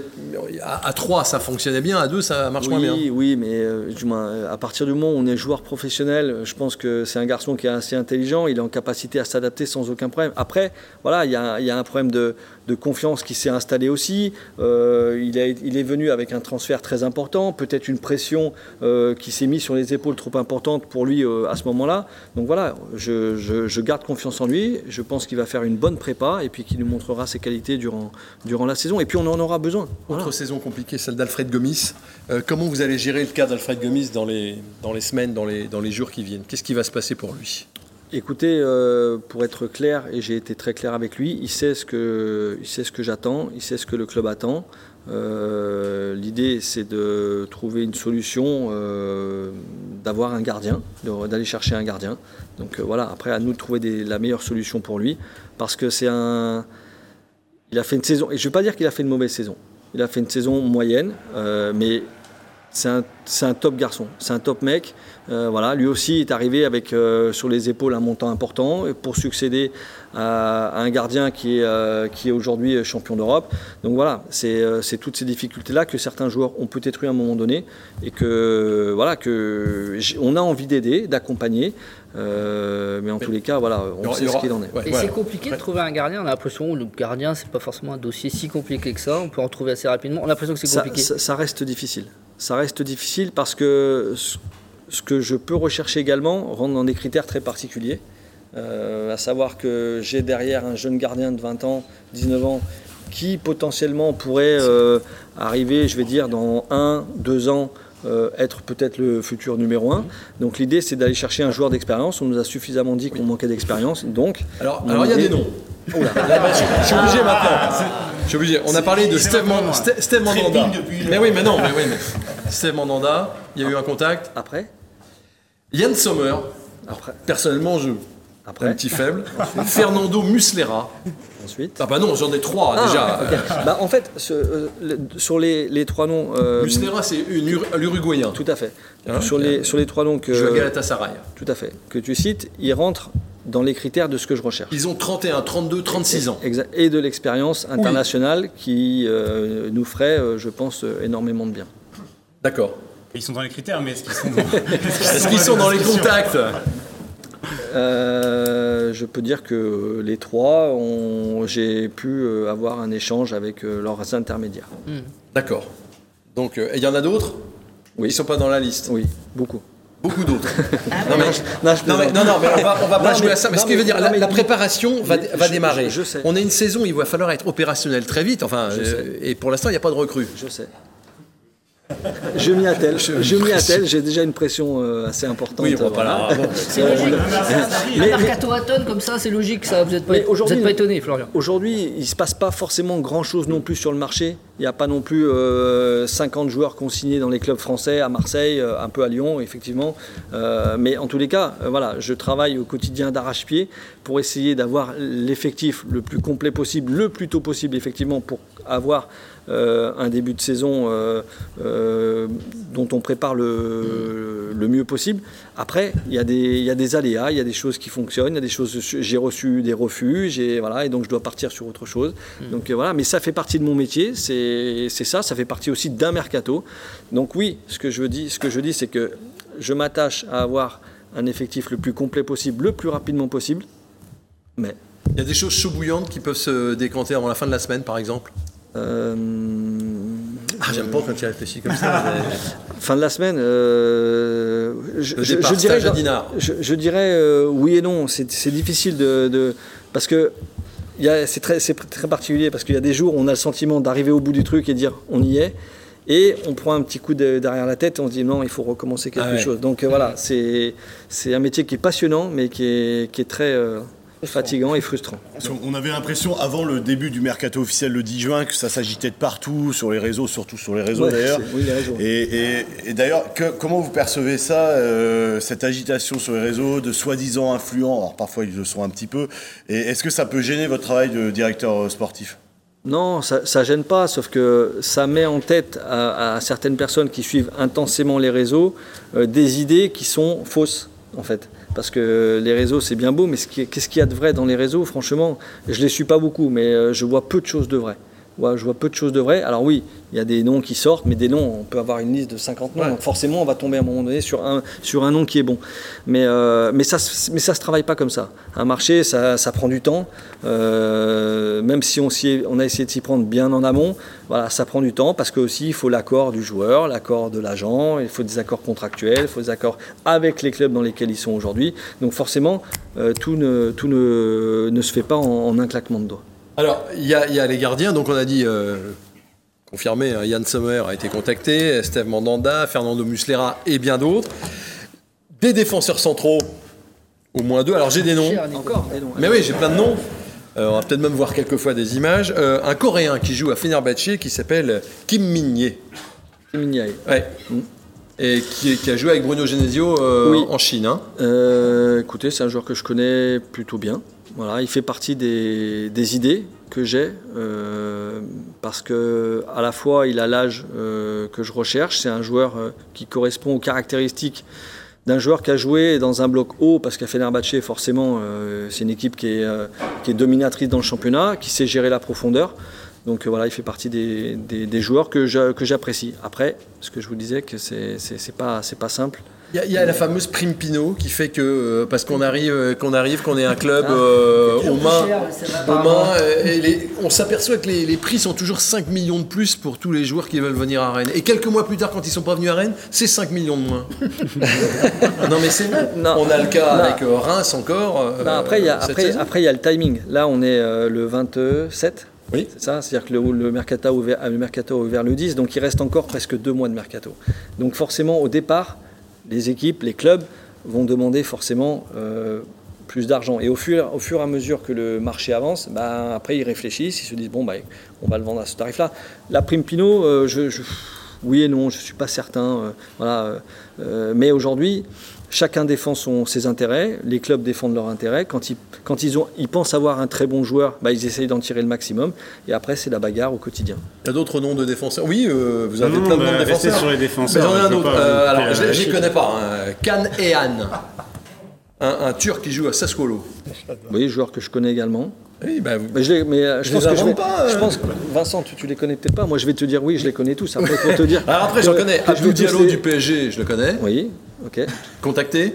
À, à 3, ça fonctionnait bien. À 2, ça marche moins bien. Oui, oui, mais du moins, à partir du moment où on est joueur professionnel, je pense que c'est un garçon qui est assez intelligent, il est en capacité à s'adapter sans aucun problème. Après, voilà, il y a, il y a un problème de, de confiance qui s'est installé aussi. Euh, il, a- il est venu avec un transfert très important, peut-être une pression euh, qui s'est mise sur les épaules trop importante pour lui euh, à ce moment-là. Donc voilà, je, je- je garde confiance en lui. Je pense qu'il va faire une bonne prépa et puis qu'il nous montrera ses qualités durant, durant la saison. Et puis on en aura besoin. Voilà. Autre saison compliquée, celle d'Alfred Gomis. Comment vous allez gérer le cas d'Alfred Gomis dans les, dans les semaines, dans les, dans les jours qui viennent? Qu'est-ce qui va se passer pour lui? Écoutez, euh, pour être clair, et j'ai été très clair avec lui, il sait ce que, il sait ce que j'attends, il sait ce que le club attend. Euh, L'idée, c'est de trouver une solution, euh, d'avoir un gardien, d'aller chercher un gardien. Donc voilà, après à nous de trouver la meilleure solution pour lui, parce que c'est un, il a fait une saison, et je ne vais pas dire qu'il a fait une mauvaise saison. Il a fait une saison moyenne, mais c'est un top garçon, c'est un top mec. Euh, voilà, lui aussi est arrivé avec euh, sur les épaules un montant important pour succéder à, à un gardien qui est, euh, qui est aujourd'hui champion d'Europe. Donc voilà, c'est euh, toutes ces difficultés-là que certains joueurs ont peut-être eu à un moment donné et que voilà que on a envie d'aider, d'accompagner. Euh, mais en tous les cas, voilà, on aura- sait y ce aura- qu'il en est. Ouais, Et voilà. c'est compliqué de trouver un gardien. On a l'impression que le gardien, c'est pas forcément un dossier si compliqué que ça. On peut en trouver assez rapidement. On a l'impression que c'est ça, compliqué. ça- ça reste difficile. Ça reste difficile parce que ce, que je peux rechercher également rentre dans des critères très particuliers. Euh, à savoir que j'ai derrière un jeune gardien de 20 ans, 19 ans, qui potentiellement pourrait euh, arriver, je vais dire, dans un, deux ans, euh, être peut-être le futur numéro un. Donc l'idée, c'est d'aller chercher un joueur d'expérience. On nous a suffisamment dit qu'on manquait d'expérience. Donc, Alors, alors, il y a des noms. Là, bah, je, je suis obligé maintenant. Je suis obligé. On a parlé de Steve, Mandanda. Mais oui, mais non, mais oui, mais Steve Mandanda, il y a eu un contact. après, Yann Sommer. après, Personnellement, je Après. un petit faible. Fernando Muslera. Ensuite. Ah bah non, j'en ai trois Ah, déjà. Bah, en fait, ce, euh, le- sur les, les trois noms. euh, Muslera, c'est l'Uruguayen. Tout à fait. Hein, sur, les, sur les trois noms que, Je à Galatasaray. tout à fait, que tu cites, ils rentrent dans les critères de ce que je recherche. Ils ont 31, 32, 36 ans. Et de l'expérience internationale qui euh, nous ferait, euh, je pense, énormément de bien. D'accord. Ils sont dans les critères, mais est-ce qu'ils sont dans, Est-ce qu'ils sont dans les contacts Euh, je peux dire que les trois, ont- j'ai pu euh, avoir un échange avec euh, leurs intermédiaires. D'accord. Donc, euh, et il y en a d'autres Oui. Ils sont pas dans la liste. Oui, beaucoup. Beaucoup d'autres. non, mais, Non, je non, mais, non, non, mais on va, on va pas jouer mais- à ça. Mais non, ce qui veut dire, non, la, mais- la préparation va, mais va je- démarrer. je- je sais. On a une saison, il va falloir être opérationnel très vite. Enfin, Je euh, et pour l'instant, il n'y a pas de recrue. Je sais. Je m'y attelle. Je, m'y attelle. J'ai déjà une pression euh, assez importante. Oui, euh, voilà. C'est logique. Mais- Un mercato à tonnes comme ça, c'est logique, ça. Vous n'êtes pas, étonné, Florian. Aujourd'hui, il ne se passe pas forcément grand-chose non plus sur le marché. Il n'y a pas non plus euh, 50 joueurs consignés dans les clubs français, à Marseille, euh, un peu à Lyon, effectivement. Euh, mais en tous les cas, euh, voilà, je travaille au quotidien d'arrache-pied pour essayer d'avoir l'effectif le plus complet possible, le plus tôt possible, effectivement, pour avoir euh, un début de saison euh, euh, dont on prépare le, le mieux possible. Après, il y, a des, il y a des aléas, il y a des choses qui fonctionnent, il y a des choses. J'ai reçu des refus, j'ai voilà, et donc je dois partir sur autre chose. Donc euh, voilà, mais ça fait partie de mon métier, c'est ça, ça fait partie aussi d'un mercato. Donc oui, ce que je dis, ce que je dis, c'est que je m'attache à avoir un effectif le plus complet possible, le plus rapidement possible. Mais Il y a des choses chauds bouillantes qui peuvent se décanter avant la fin de la semaine, par exemple? Euh, Ah, j'aime pas quand tu réfléchis comme ça. mais- Fin de la semaine, euh, je, Le je- départ, je dirais, je, je euh, oui et non. C'est difficile de, de- parce que c'est très, particulier parce qu'il y a des jours où on a le sentiment d'arriver au bout du truc et dire on y est. Et on prend un petit coup de- derrière la tête et on se dit non, il faut recommencer quelque Ah ouais. chose. Donc voilà, c'est c'est un métier qui est passionnant, mais qui est, qui est très fatigant et frustrant. On avait l'impression avant le début du mercato officiel le 10 juin que ça s'agitait de partout, sur les réseaux, surtout sur les réseaux Ouais, d'ailleurs. oui. Et, et- et d'ailleurs, comment vous percevez ça, euh, cette agitation sur les réseaux de soi-disant influents? Alors parfois ils le sont un petit peu. Et est-ce que ça peut gêner votre travail de directeur euh, sportif? Non, ça, ça gêne pas, sauf que ça met en tête à, à certaines personnes qui suivent intensément les réseaux euh, des idées qui sont fausses, en fait. Parce que les réseaux, c'est bien beau, mais qu'est-ce qu'il y a de vrai dans les réseaux Franchement, je les suis pas beaucoup, mais euh, je vois peu de choses de vraies. Ouais, je vois peu de choses de vraies. Alors oui, il y a des noms qui sortent, mais des noms, on peut avoir une liste de 50 noms. Ouais. Donc forcément, on va tomber à un moment donné sur un, sur un nom qui est bon. Mais, euh, mais ça ne mais ça se travaille pas comme ça. Un marché, ça, ça prend du temps. Euh, même si on, est- on a essayé de s'y prendre bien en amont, voilà, ça prend du temps parce que aussi il faut l'accord du joueur, l'accord de l'agent, il faut des accords contractuels, il faut des accords avec les clubs dans lesquels ils sont aujourd'hui. Donc forcément, euh, tout, ne, tout ne, ne se fait pas en, en un claquement de doigts. Alors, il y, a- il y a les gardiens, donc on a dit, euh, confirmé, hein, Yann Sommer a été contacté, Steve Mandanda, Fernando Muslera et bien d'autres. Des défenseurs centraux, au moins deux. Alors j'ai des noms. Encore des noms. Mais oui, j'ai plein de noms. Euh, on va peut-être même voir quelques fois des images. Euh, un Coréen qui joue à Fenerbahçe qui s'appelle Kim Min-ye. Mignaï. Ouais. Et qui, qui a joué avec Bruno Genesio euh, Oui. en Chine. hein. Écoutez, c'est un joueur que je connais plutôt bien. Voilà, il fait partie des, idées que j'ai euh, parce que à la fois il a l'âge euh, que je recherche. C'est un joueur euh, qui correspond aux caractéristiques d'un joueur qui a joué dans un bloc haut parce qu'à Fenerbahçe forcément c'est une équipe qui est, qui est dominatrice dans le championnat, qui sait gérer la profondeur. Donc voilà, il fait partie des, des- joueurs que j'a- que j'apprécie. Après, ce que je vous disais, que c'est pas pas simple. Il y, a- il y a la fameuse prime Pinot qui fait que euh, parce qu'on arrive, euh, qu'on arrive, qu'on est un club Ah. euh, aux mains, aux pas. mains, euh, et les- on s'aperçoit que les, les prix sont toujours 5 millions de plus pour tous les joueurs qui veulent venir à Rennes. Et quelques mois plus tard, quand ils sont pas venus à Rennes, c'est 5 millions de moins. non mais c'est. On a le cas Non. avec euh, Reims encore. euh, Non, après, il y a, cette après, après, il y a le timing. Là, on est euh, le 27. Oui. C'est ça, c'est-à-dire que le, le, mercato a ouvert, le mercato a ouvert le 10, donc il reste encore presque deux mois de mercato. Donc forcément, au départ, les équipes, les clubs vont demander forcément euh, plus d'argent. Et au fur, au fur et à mesure que le marché avance, ben, après ils réfléchissent, ils se disent bon, ben, on va le vendre à ce tarif-là. La prime Pinot, euh, je, oui et non, je ne suis pas certain. euh, voilà, mais aujourd'hui, Chacun défend son, ses intérêts, les clubs défendent leurs intérêts. Quand ils, quand ils, ont, ils pensent avoir un très bon joueur, bah, ils essayent d'en tirer le maximum. Et après, c'est la bagarre au quotidien. Il y a d'autres noms de défenseurs? Oui, euh, vous avez Non, plein de noms de bah, défenseurs. sur les défenseurs, Mais j'en ai je un autre. Euh, alors, je ne connais pas. hein. Kan Ehan. Un, un Turc qui joue à Sassuolo. Oui, joueur que je connais également. Oui, bah, vous- Mais je, mais, euh, je Je pense les que je, vais- invente pas, je pense que Vincent, tu, tu les connais peut-être pas. Moi, je vais te dire oui, je les connais tous. Après, pour te dire. Alors après, j'en que- connais. je Abdou Diallo les- du PSG, je le connais. Oui, ok. Contacté.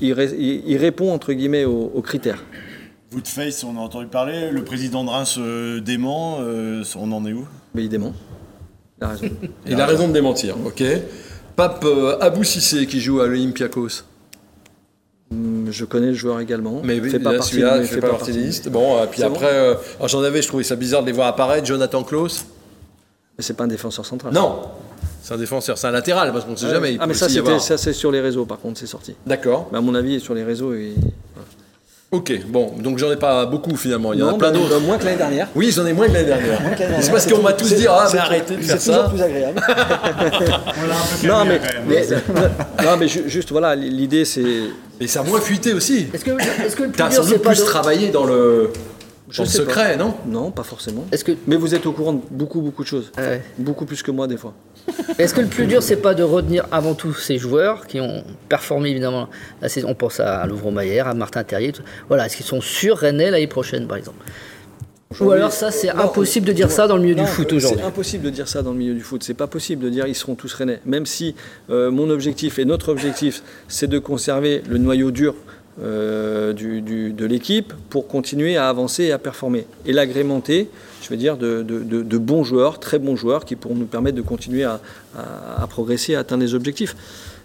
Il, ré- il- il répond entre guillemets aux, aux critères. Woodface, on a entendu parler. Le président de Reims euh, dément. euh, on en est où? Mais il dément. Il a raison. Il a raison de démentir. Ok. Pape euh, Abou Sissé qui joue à l'Olympiakos. Hum, Je connais le joueur également. Mais Il fait pas là, partie, celui-là, mais il fait pas partie des listes. Bon, euh, puis après, euh, alors j'en avais, je trouvais ça bizarre de les voir apparaître. Jonathan Klaus. Mais c'est pas un défenseur central. Non. C'est un défenseur, c'est un latéral parce qu'on ne sait jamais. il Ah, mais ça, aussi y c'était- avoir- ça, c'est sur les réseaux, par contre, c'est sorti. D'accord. Mais à mon avis, sur les réseaux. Ok. Bon, donc j'en ai pas beaucoup finalement. Il y en a plein d'autres. bah, moins que l'année dernière. Oui, j'en ai moins que l'année dernière. Moins que l'année C'est parce qu'on m'a tous dit ah mais c'est- arrêtez de faire C'est toujours plus agréable. On l'a un peu non, mais, quand même. mais- non, mais ju- juste, voilà, l'idée, c'est... Et ça a moins fuité aussi. Est-ce que, est-ce que le plus T'as dur, sans c'est doute pas plus de... travaillé dans le, Je dans le sais pas. secret, non? Non, pas forcément. Est-ce que, Mais vous êtes au courant de beaucoup, beaucoup de choses. ouais. Beaucoup plus que moi, des fois. Est-ce que le plus dur, c'est pas de retenir avant tout ces joueurs qui ont performé évidemment la saison? On pense à Louvre Maillère, à Martin Terrier. tout- Voilà, est-ce qu'ils sont sur Rennais l'année prochaine, par exemple? Ou alors ça, c'est impossible de dire ça dans le milieu non, du foot aujourd'hui. C'est impossible de dire ça dans le milieu du foot. C'est pas possible de dire ils seront tous rennais. Même si euh, mon objectif et notre objectif, c'est de conserver le noyau dur du- de l'équipe pour continuer à avancer et à performer. Et l'agrémenter, je veux dire, de, bons joueurs, très bons joueurs, qui pourront nous permettre de continuer à progresser, à atteindre les objectifs.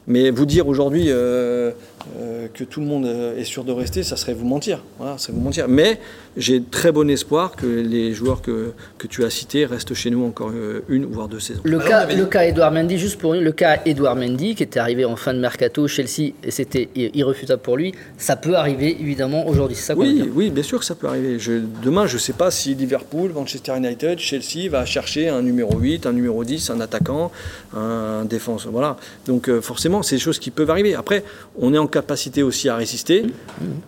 Mais vous dire aujourd'hui euh, euh, que tout le monde euh, est sûr de rester, ça serait vous mentir. Voilà, ça serait vous mentir. Mais j'ai très bon espoir que les joueurs que, que tu as cités restent chez nous encore euh, une voire deux saisons. Le Alors, cas, avait- le cas Edouard Mendy, juste pour le cas Edouard Mendy, qui était arrivé en fin de mercato Chelsea et c'était i- irréfutable pour lui, ça peut arriver évidemment aujourd'hui. Ça Oui, dire. oui, bien sûr que ça peut arriver. Je- demain, je ne sais pas si Liverpool, Manchester United, Chelsea va chercher un numéro 8, un numéro 10, un attaquant, un défenseur. Voilà. Donc forcément, c'est des choses qui peuvent arriver. Après, on est en capacité aussi à résister.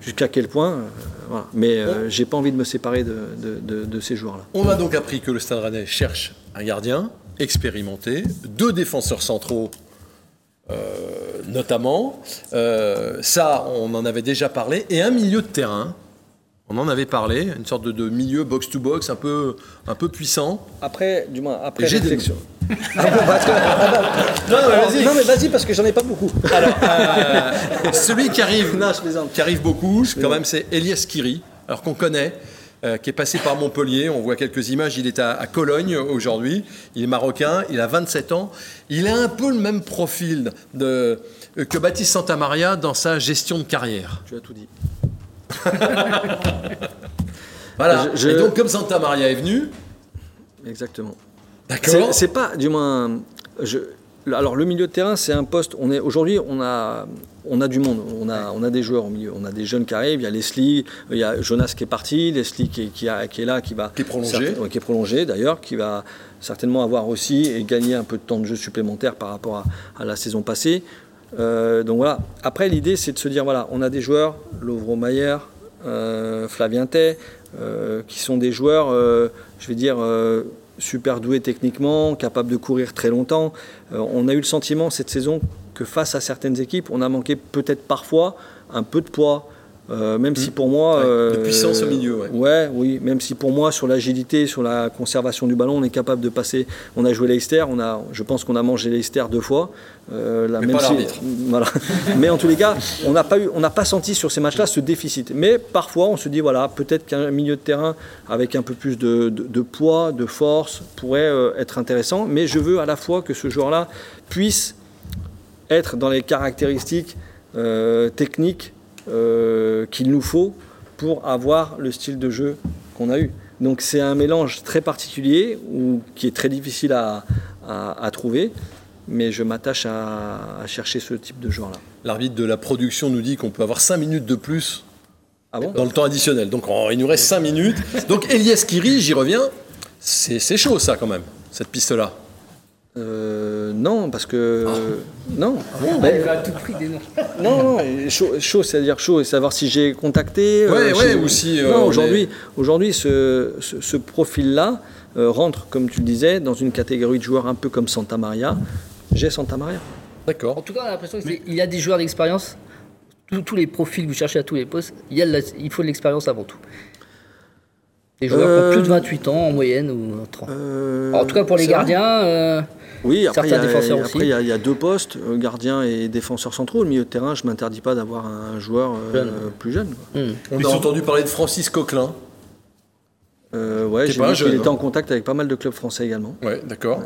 Jusqu'à quel point euh, voilà. Mais euh, j'ai pas envie de me séparer de, de- de- de ces joueurs-là. On a donc appris que le Stade Rennais cherche un gardien expérimenté, deux défenseurs centraux euh, notamment. Euh, ça, on en avait déjà parlé. Et un milieu de terrain. On en avait parlé, une sorte de, de milieu box-to-box un peu, un peu puissant. Après, du moins, après Et j'ai des réflexion. Non, non, mais Non, mais vas-y, parce que j'en ai pas beaucoup. Euh, celui qui arrive, Non, je plaisante. qui arrive beaucoup, quand même, c'est Elias Kiri, alors qu'on connaît, euh, qui est passé par Montpellier. On voit quelques images. Il est à, à Cologne aujourd'hui. Il est marocain. Il a 27 ans. Il a un peu le même profil de, euh, que Baptiste Santamaria dans sa gestion de carrière. Tu as tout dit. Voilà. Je- je- Et donc, comme Santamaria est venu, Exactement. d'accord. C'est- pas, du moins, je, alors le milieu de terrain, c'est un poste. On est aujourd'hui, on a, on a du monde. On a, on a des joueurs au milieu. On a des jeunes qui arrivent. Il y a Leslie, il y a Jonas qui est parti, Leslie qui est, qui a- qui est là, qui va, Qui est prolongé. qui est prolongé d'ailleurs, qui va certainement avoir aussi et gagner un peu de temps de jeu supplémentaire par rapport à, à la saison passée. Euh, donc voilà. Après, l'idée, c'est de se dire voilà, on a des joueurs, Lovro Mayer, euh, Flavien Tay, euh, qui sont des joueurs, euh, je vais dire, super doués techniquement, capables de courir très longtemps. On a eu le sentiment cette saison que face à certaines équipes, on a manqué peut-être parfois un peu de poids. Euh, même si pour moi. Ouais, de puissance au milieu, ouais. ouais, oui, même si pour moi sur l'agilité, sur la conservation du ballon, on est capable de passer. On a joué Leicester, on a, je pense qu'on a mangé Leicester deux fois. Euh, là, Mais même pas si- voilà. Mais en tous les cas, on n'a pas eu, on n'a pas senti sur ces matchs-là ce déficit. Mais parfois, on se dit voilà, peut-être qu'un milieu de terrain avec un peu plus de, de- de poids, de force pourrait euh, être intéressant. Mais je veux à la fois que ce joueur-là puisse être dans les caractéristiques euh, techniques euh, qu'il nous faut pour avoir le style de jeu qu'on a eu. Donc c'est un mélange très particulier ou qui est très difficile à, à- à trouver, mais je m'attache à, à chercher ce type de joueur-là. L'arbitre de la production nous dit qu'on peut avoir 5 minutes de plus Ah bon? dans le temps additionnel. Donc on- il nous reste 5 minutes. Donc Elias Kiri, j'y reviens, c'est c'est chaud ça quand même, cette piste-là. Euh, non, parce que. Non. On Mais- va à tout prix des noms. non, non, chaud, chaud, c'est-à-dire chaud, et savoir si j'ai contacté. Ouais, ouais, chez- ou si, euh, non, aujourd'hui, est- aujourd'hui ce, ce- ce profil-là euh, rentre, comme tu le disais, dans une catégorie de joueurs un peu comme Santa Maria. J'ai Santa Maria. En D'accord. tout cas, on a l'impression qu'il y a des joueurs d'expérience. Tous, tous les profils que vous cherchez à tous les postes, il, y a de la- il faut de l'expérience avant tout. Des joueurs qui Euh, ont plus de 28 ans en moyenne ou 30. Euh, en tout cas, pour les gardiens, euh, Oui, après, il y, Certains a, défenseurs après, aussi. il y a- il y a deux postes, euh, gardien et défenseur centraux. Au milieu de terrain, je ne m'interdis pas d'avoir un joueur euh, Jeune. plus jeune. quoi. hmm. On a entendu parler de Francis Coquelin. Euh, ouais, j'ai pas vu un jeune, qu'il était en contact avec pas mal de clubs français également. Ouais, d'accord.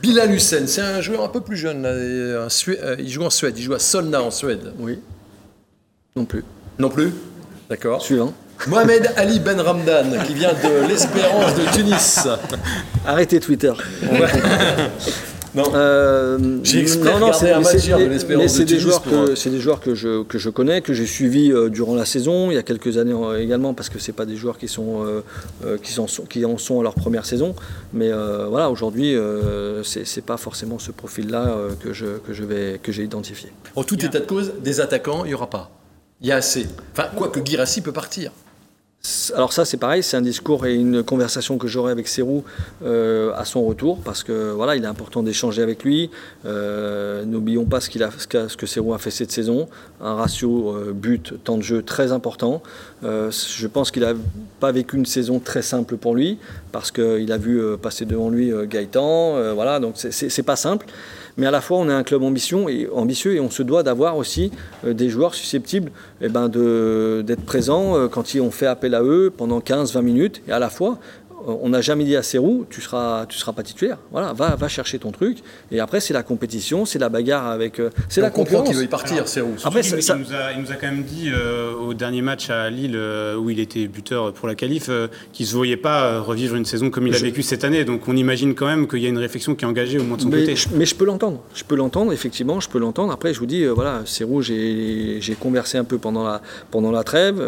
Bilal Hussein, c'est un joueur un peu plus jeune. là, et un Sué- euh, il joue en Suède. Il joue à Solna en Suède. Oui. Non plus. Non plus? D'accord. Suivant. Mohamed Ali Ben Ramdan, qui vient de l'Espérance de Tunis. Arrêtez Twitter. Non. Euh, non, c'est- un match de l'Espérance de c'est des Tunis joueurs pour, que euh, c'est des joueurs que je que je connais, que j'ai suivis euh, durant la saison, il y a quelques années euh, également, parce que c'est pas des joueurs qui sont qui en sont qui en sont à leur première saison, mais euh, voilà, aujourd'hui, euh, c'est c'est pas forcément ce profil-là euh, que je que je vais que j'ai identifié. En tout état de cause, des attaquants, il n'y aura pas. Il y a assez. Enfin, quoi que Girassi peut partir. Alors ça c'est pareil, c'est un discours et une conversation que j'aurai avec Serrou euh, à son retour parce que voilà, il est important d'échanger avec lui. Euh, N'oublions pas ce, que Serrou a fait cette saison, un ratio euh, but temps de jeu très important. Je pense qu'il n'a pas vécu une saison très simple pour lui parce qu'il a vu passer devant lui Gaëtan, voilà, donc c'est pas simple. Mais à la fois, on est un club ambitieux et on se doit d'avoir aussi euh, des joueurs susceptibles eh ben, d'être présents euh, quand ils ont fait appel à eux pendant 15-20 minutes. Et à la fois, on n'a jamais dit à Serrou, tu seras, tu seras pas titulaire. Voilà, va, va chercher ton truc. Et après, c'est la compétition, c'est la bagarre avec. euh, c'est la concurrence. qu'il veuille partir, c'est où Après, ça- il, nous a, il nous a quand même dit euh, au dernier match à Lille, euh, où il était buteur pour la qualif, euh, qu'il ne se voyait pas euh, revivre une saison comme il a Je- vécu cette année. Donc on imagine quand même qu'il y a une réflexion qui est engagée au moins de son Mais côté. je, mais je peux l'entendre. Je peux l'entendre, effectivement, je peux l'entendre. Après, je vous dis, euh, voilà, Serrou, j'ai j'ai conversé un peu pendant la, pendant la trêve.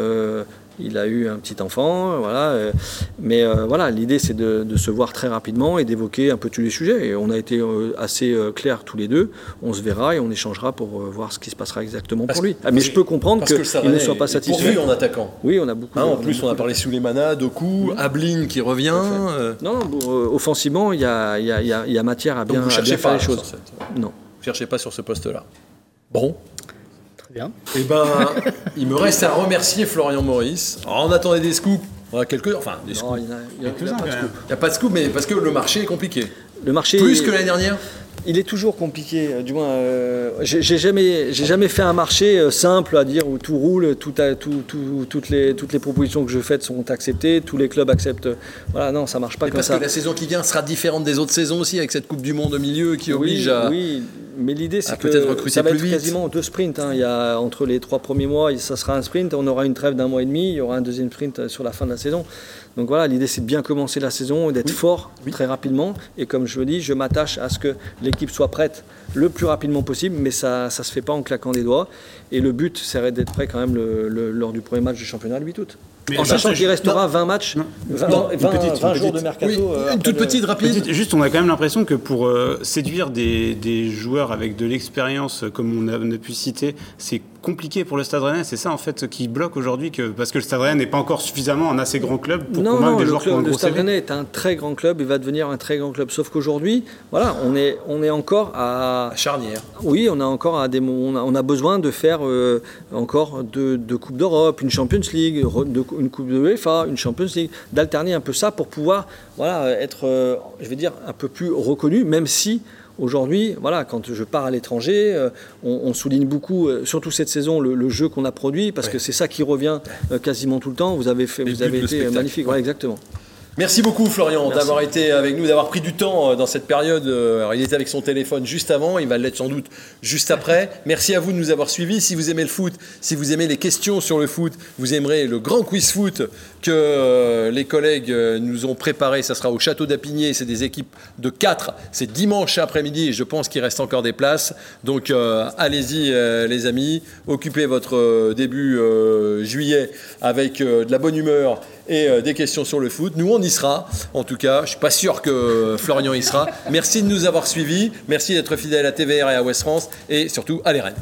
Il a eu un petit enfant, voilà. euh, mais euh, voilà, l'idée, c'est de, de se voir très rapidement et d'évoquer un peu tous les sujets. Et on a été euh, assez euh, clairs tous les deux. On se verra et on échangera pour voir ce qui se passera exactement Parce pour lui. Ah, mais je peux comprendre que qu'il ne soit pas satisfait. en attaquant. Oui, on a beaucoup. Hein, en on a plus, on a parlé Souleymana, Doku, Ablin qui revient. Non, offensivement, il y y a- y y matière à donc bien, vous à cherchez bien faire pas les choses. cette- Non. Vous cherchez pas sur ce poste-là. Bon, Très bien. eh ben, il me reste à remercier Florian Maurice. Alors, on attendait des scoops. On a quelques, enfin des Non, scoops. il a- a- a n'y a pas de scoop, mais parce que le marché est compliqué. Le marché Plus est- que l'année dernière. Il est toujours compliqué, euh, du moins. euh, j'ai jamais, j'ai jamais fait un marché euh, simple à dire où tout roule, tout a- tout- tout- toutes, les, toutes les propositions que je fais sont acceptées, tous les clubs acceptent. Voilà, non, ça marche pas comme parce ça. que la saison qui vient sera différente des autres saisons aussi, avec cette Coupe du Monde au milieu qui oui, oblige à. oui, mais l'idée c'est que recruter ça va plus être vite. quasiment deux sprints. hein. Il y a entre les trois premiers mois, ça sera un sprint. On aura une trêve d'un mois et demi. Il y aura un deuxième sprint sur la fin de la saison. Donc voilà, l'idée c'est de bien commencer la saison et d'être fort Oui. très rapidement. Et comme je le dis, je m'attache à ce que l'équipe soit prête le plus rapidement possible, mais ça ne se fait pas en claquant des doigts. Et le but serait d'être prêt quand même le- le- lors du premier match du championnat le 8 août. Mais en ça, sachant qu'il restera 20 matchs, Non. 20, Non, une 20 petite, une 20 jours petite. de mercato. Oui, euh, une toute de- petite rapide. Petite- juste, on a quand même l'impression que pour euh, séduire des, des joueurs avec de l'expérience, euh, comme on a, on a pu citer, c'est compliqué pour le Stade Rennais. C'est ça en fait qui bloque aujourd'hui, que, parce que le Stade Rennais n'est pas encore suffisamment un assez grand club pour non, convaincre non, des le, joueurs qui ont club, un le Stade CV. Rennais est un très grand club, il va devenir un très grand club. Sauf qu'aujourd'hui, voilà, on est, on est encore à, à charnière. oui, on a encore à des, on a, on a besoin de faire euh, encore deux, deux coupes d'Europe, une Champions League, cou- une coupe de UEFA, une Champions League, d'alterner un peu ça pour pouvoir, voilà, être, euh, je vais dire, un peu plus reconnu, même si. Aujourd'hui, voilà, quand je pars à l'étranger, euh, on, on souligne beaucoup, euh, surtout cette saison, le, le jeu qu'on a produit, parce Ouais. que c'est ça qui revient euh, quasiment tout le temps. Vous avez fait, vous avez été magnifique, exactement. Merci beaucoup Florian d'avoir été avec nous, d'avoir pris du temps dans cette période. Alors, il était avec son téléphone juste avant, il va l'être sans doute juste après. Merci à vous de nous avoir suivis. Si vous aimez le foot, si vous aimez les questions sur le foot, vous aimerez le grand quiz foot que euh, les collègues euh, nous ont préparé. Ça sera au Château d'Apigné. C'est des équipes de 4. C'est dimanche après-midi et je pense qu'il reste encore des places. Donc euh, allez-y les amis. Occupez votre début juillet avec de la bonne humeur et des questions sur le foot. Nous, on y sera. En tout cas, je suis pas sûr que Florian y sera. Merci de nous avoir suivis. Merci d'être fidèle à TVR et à West France. Et surtout, allez Rennes.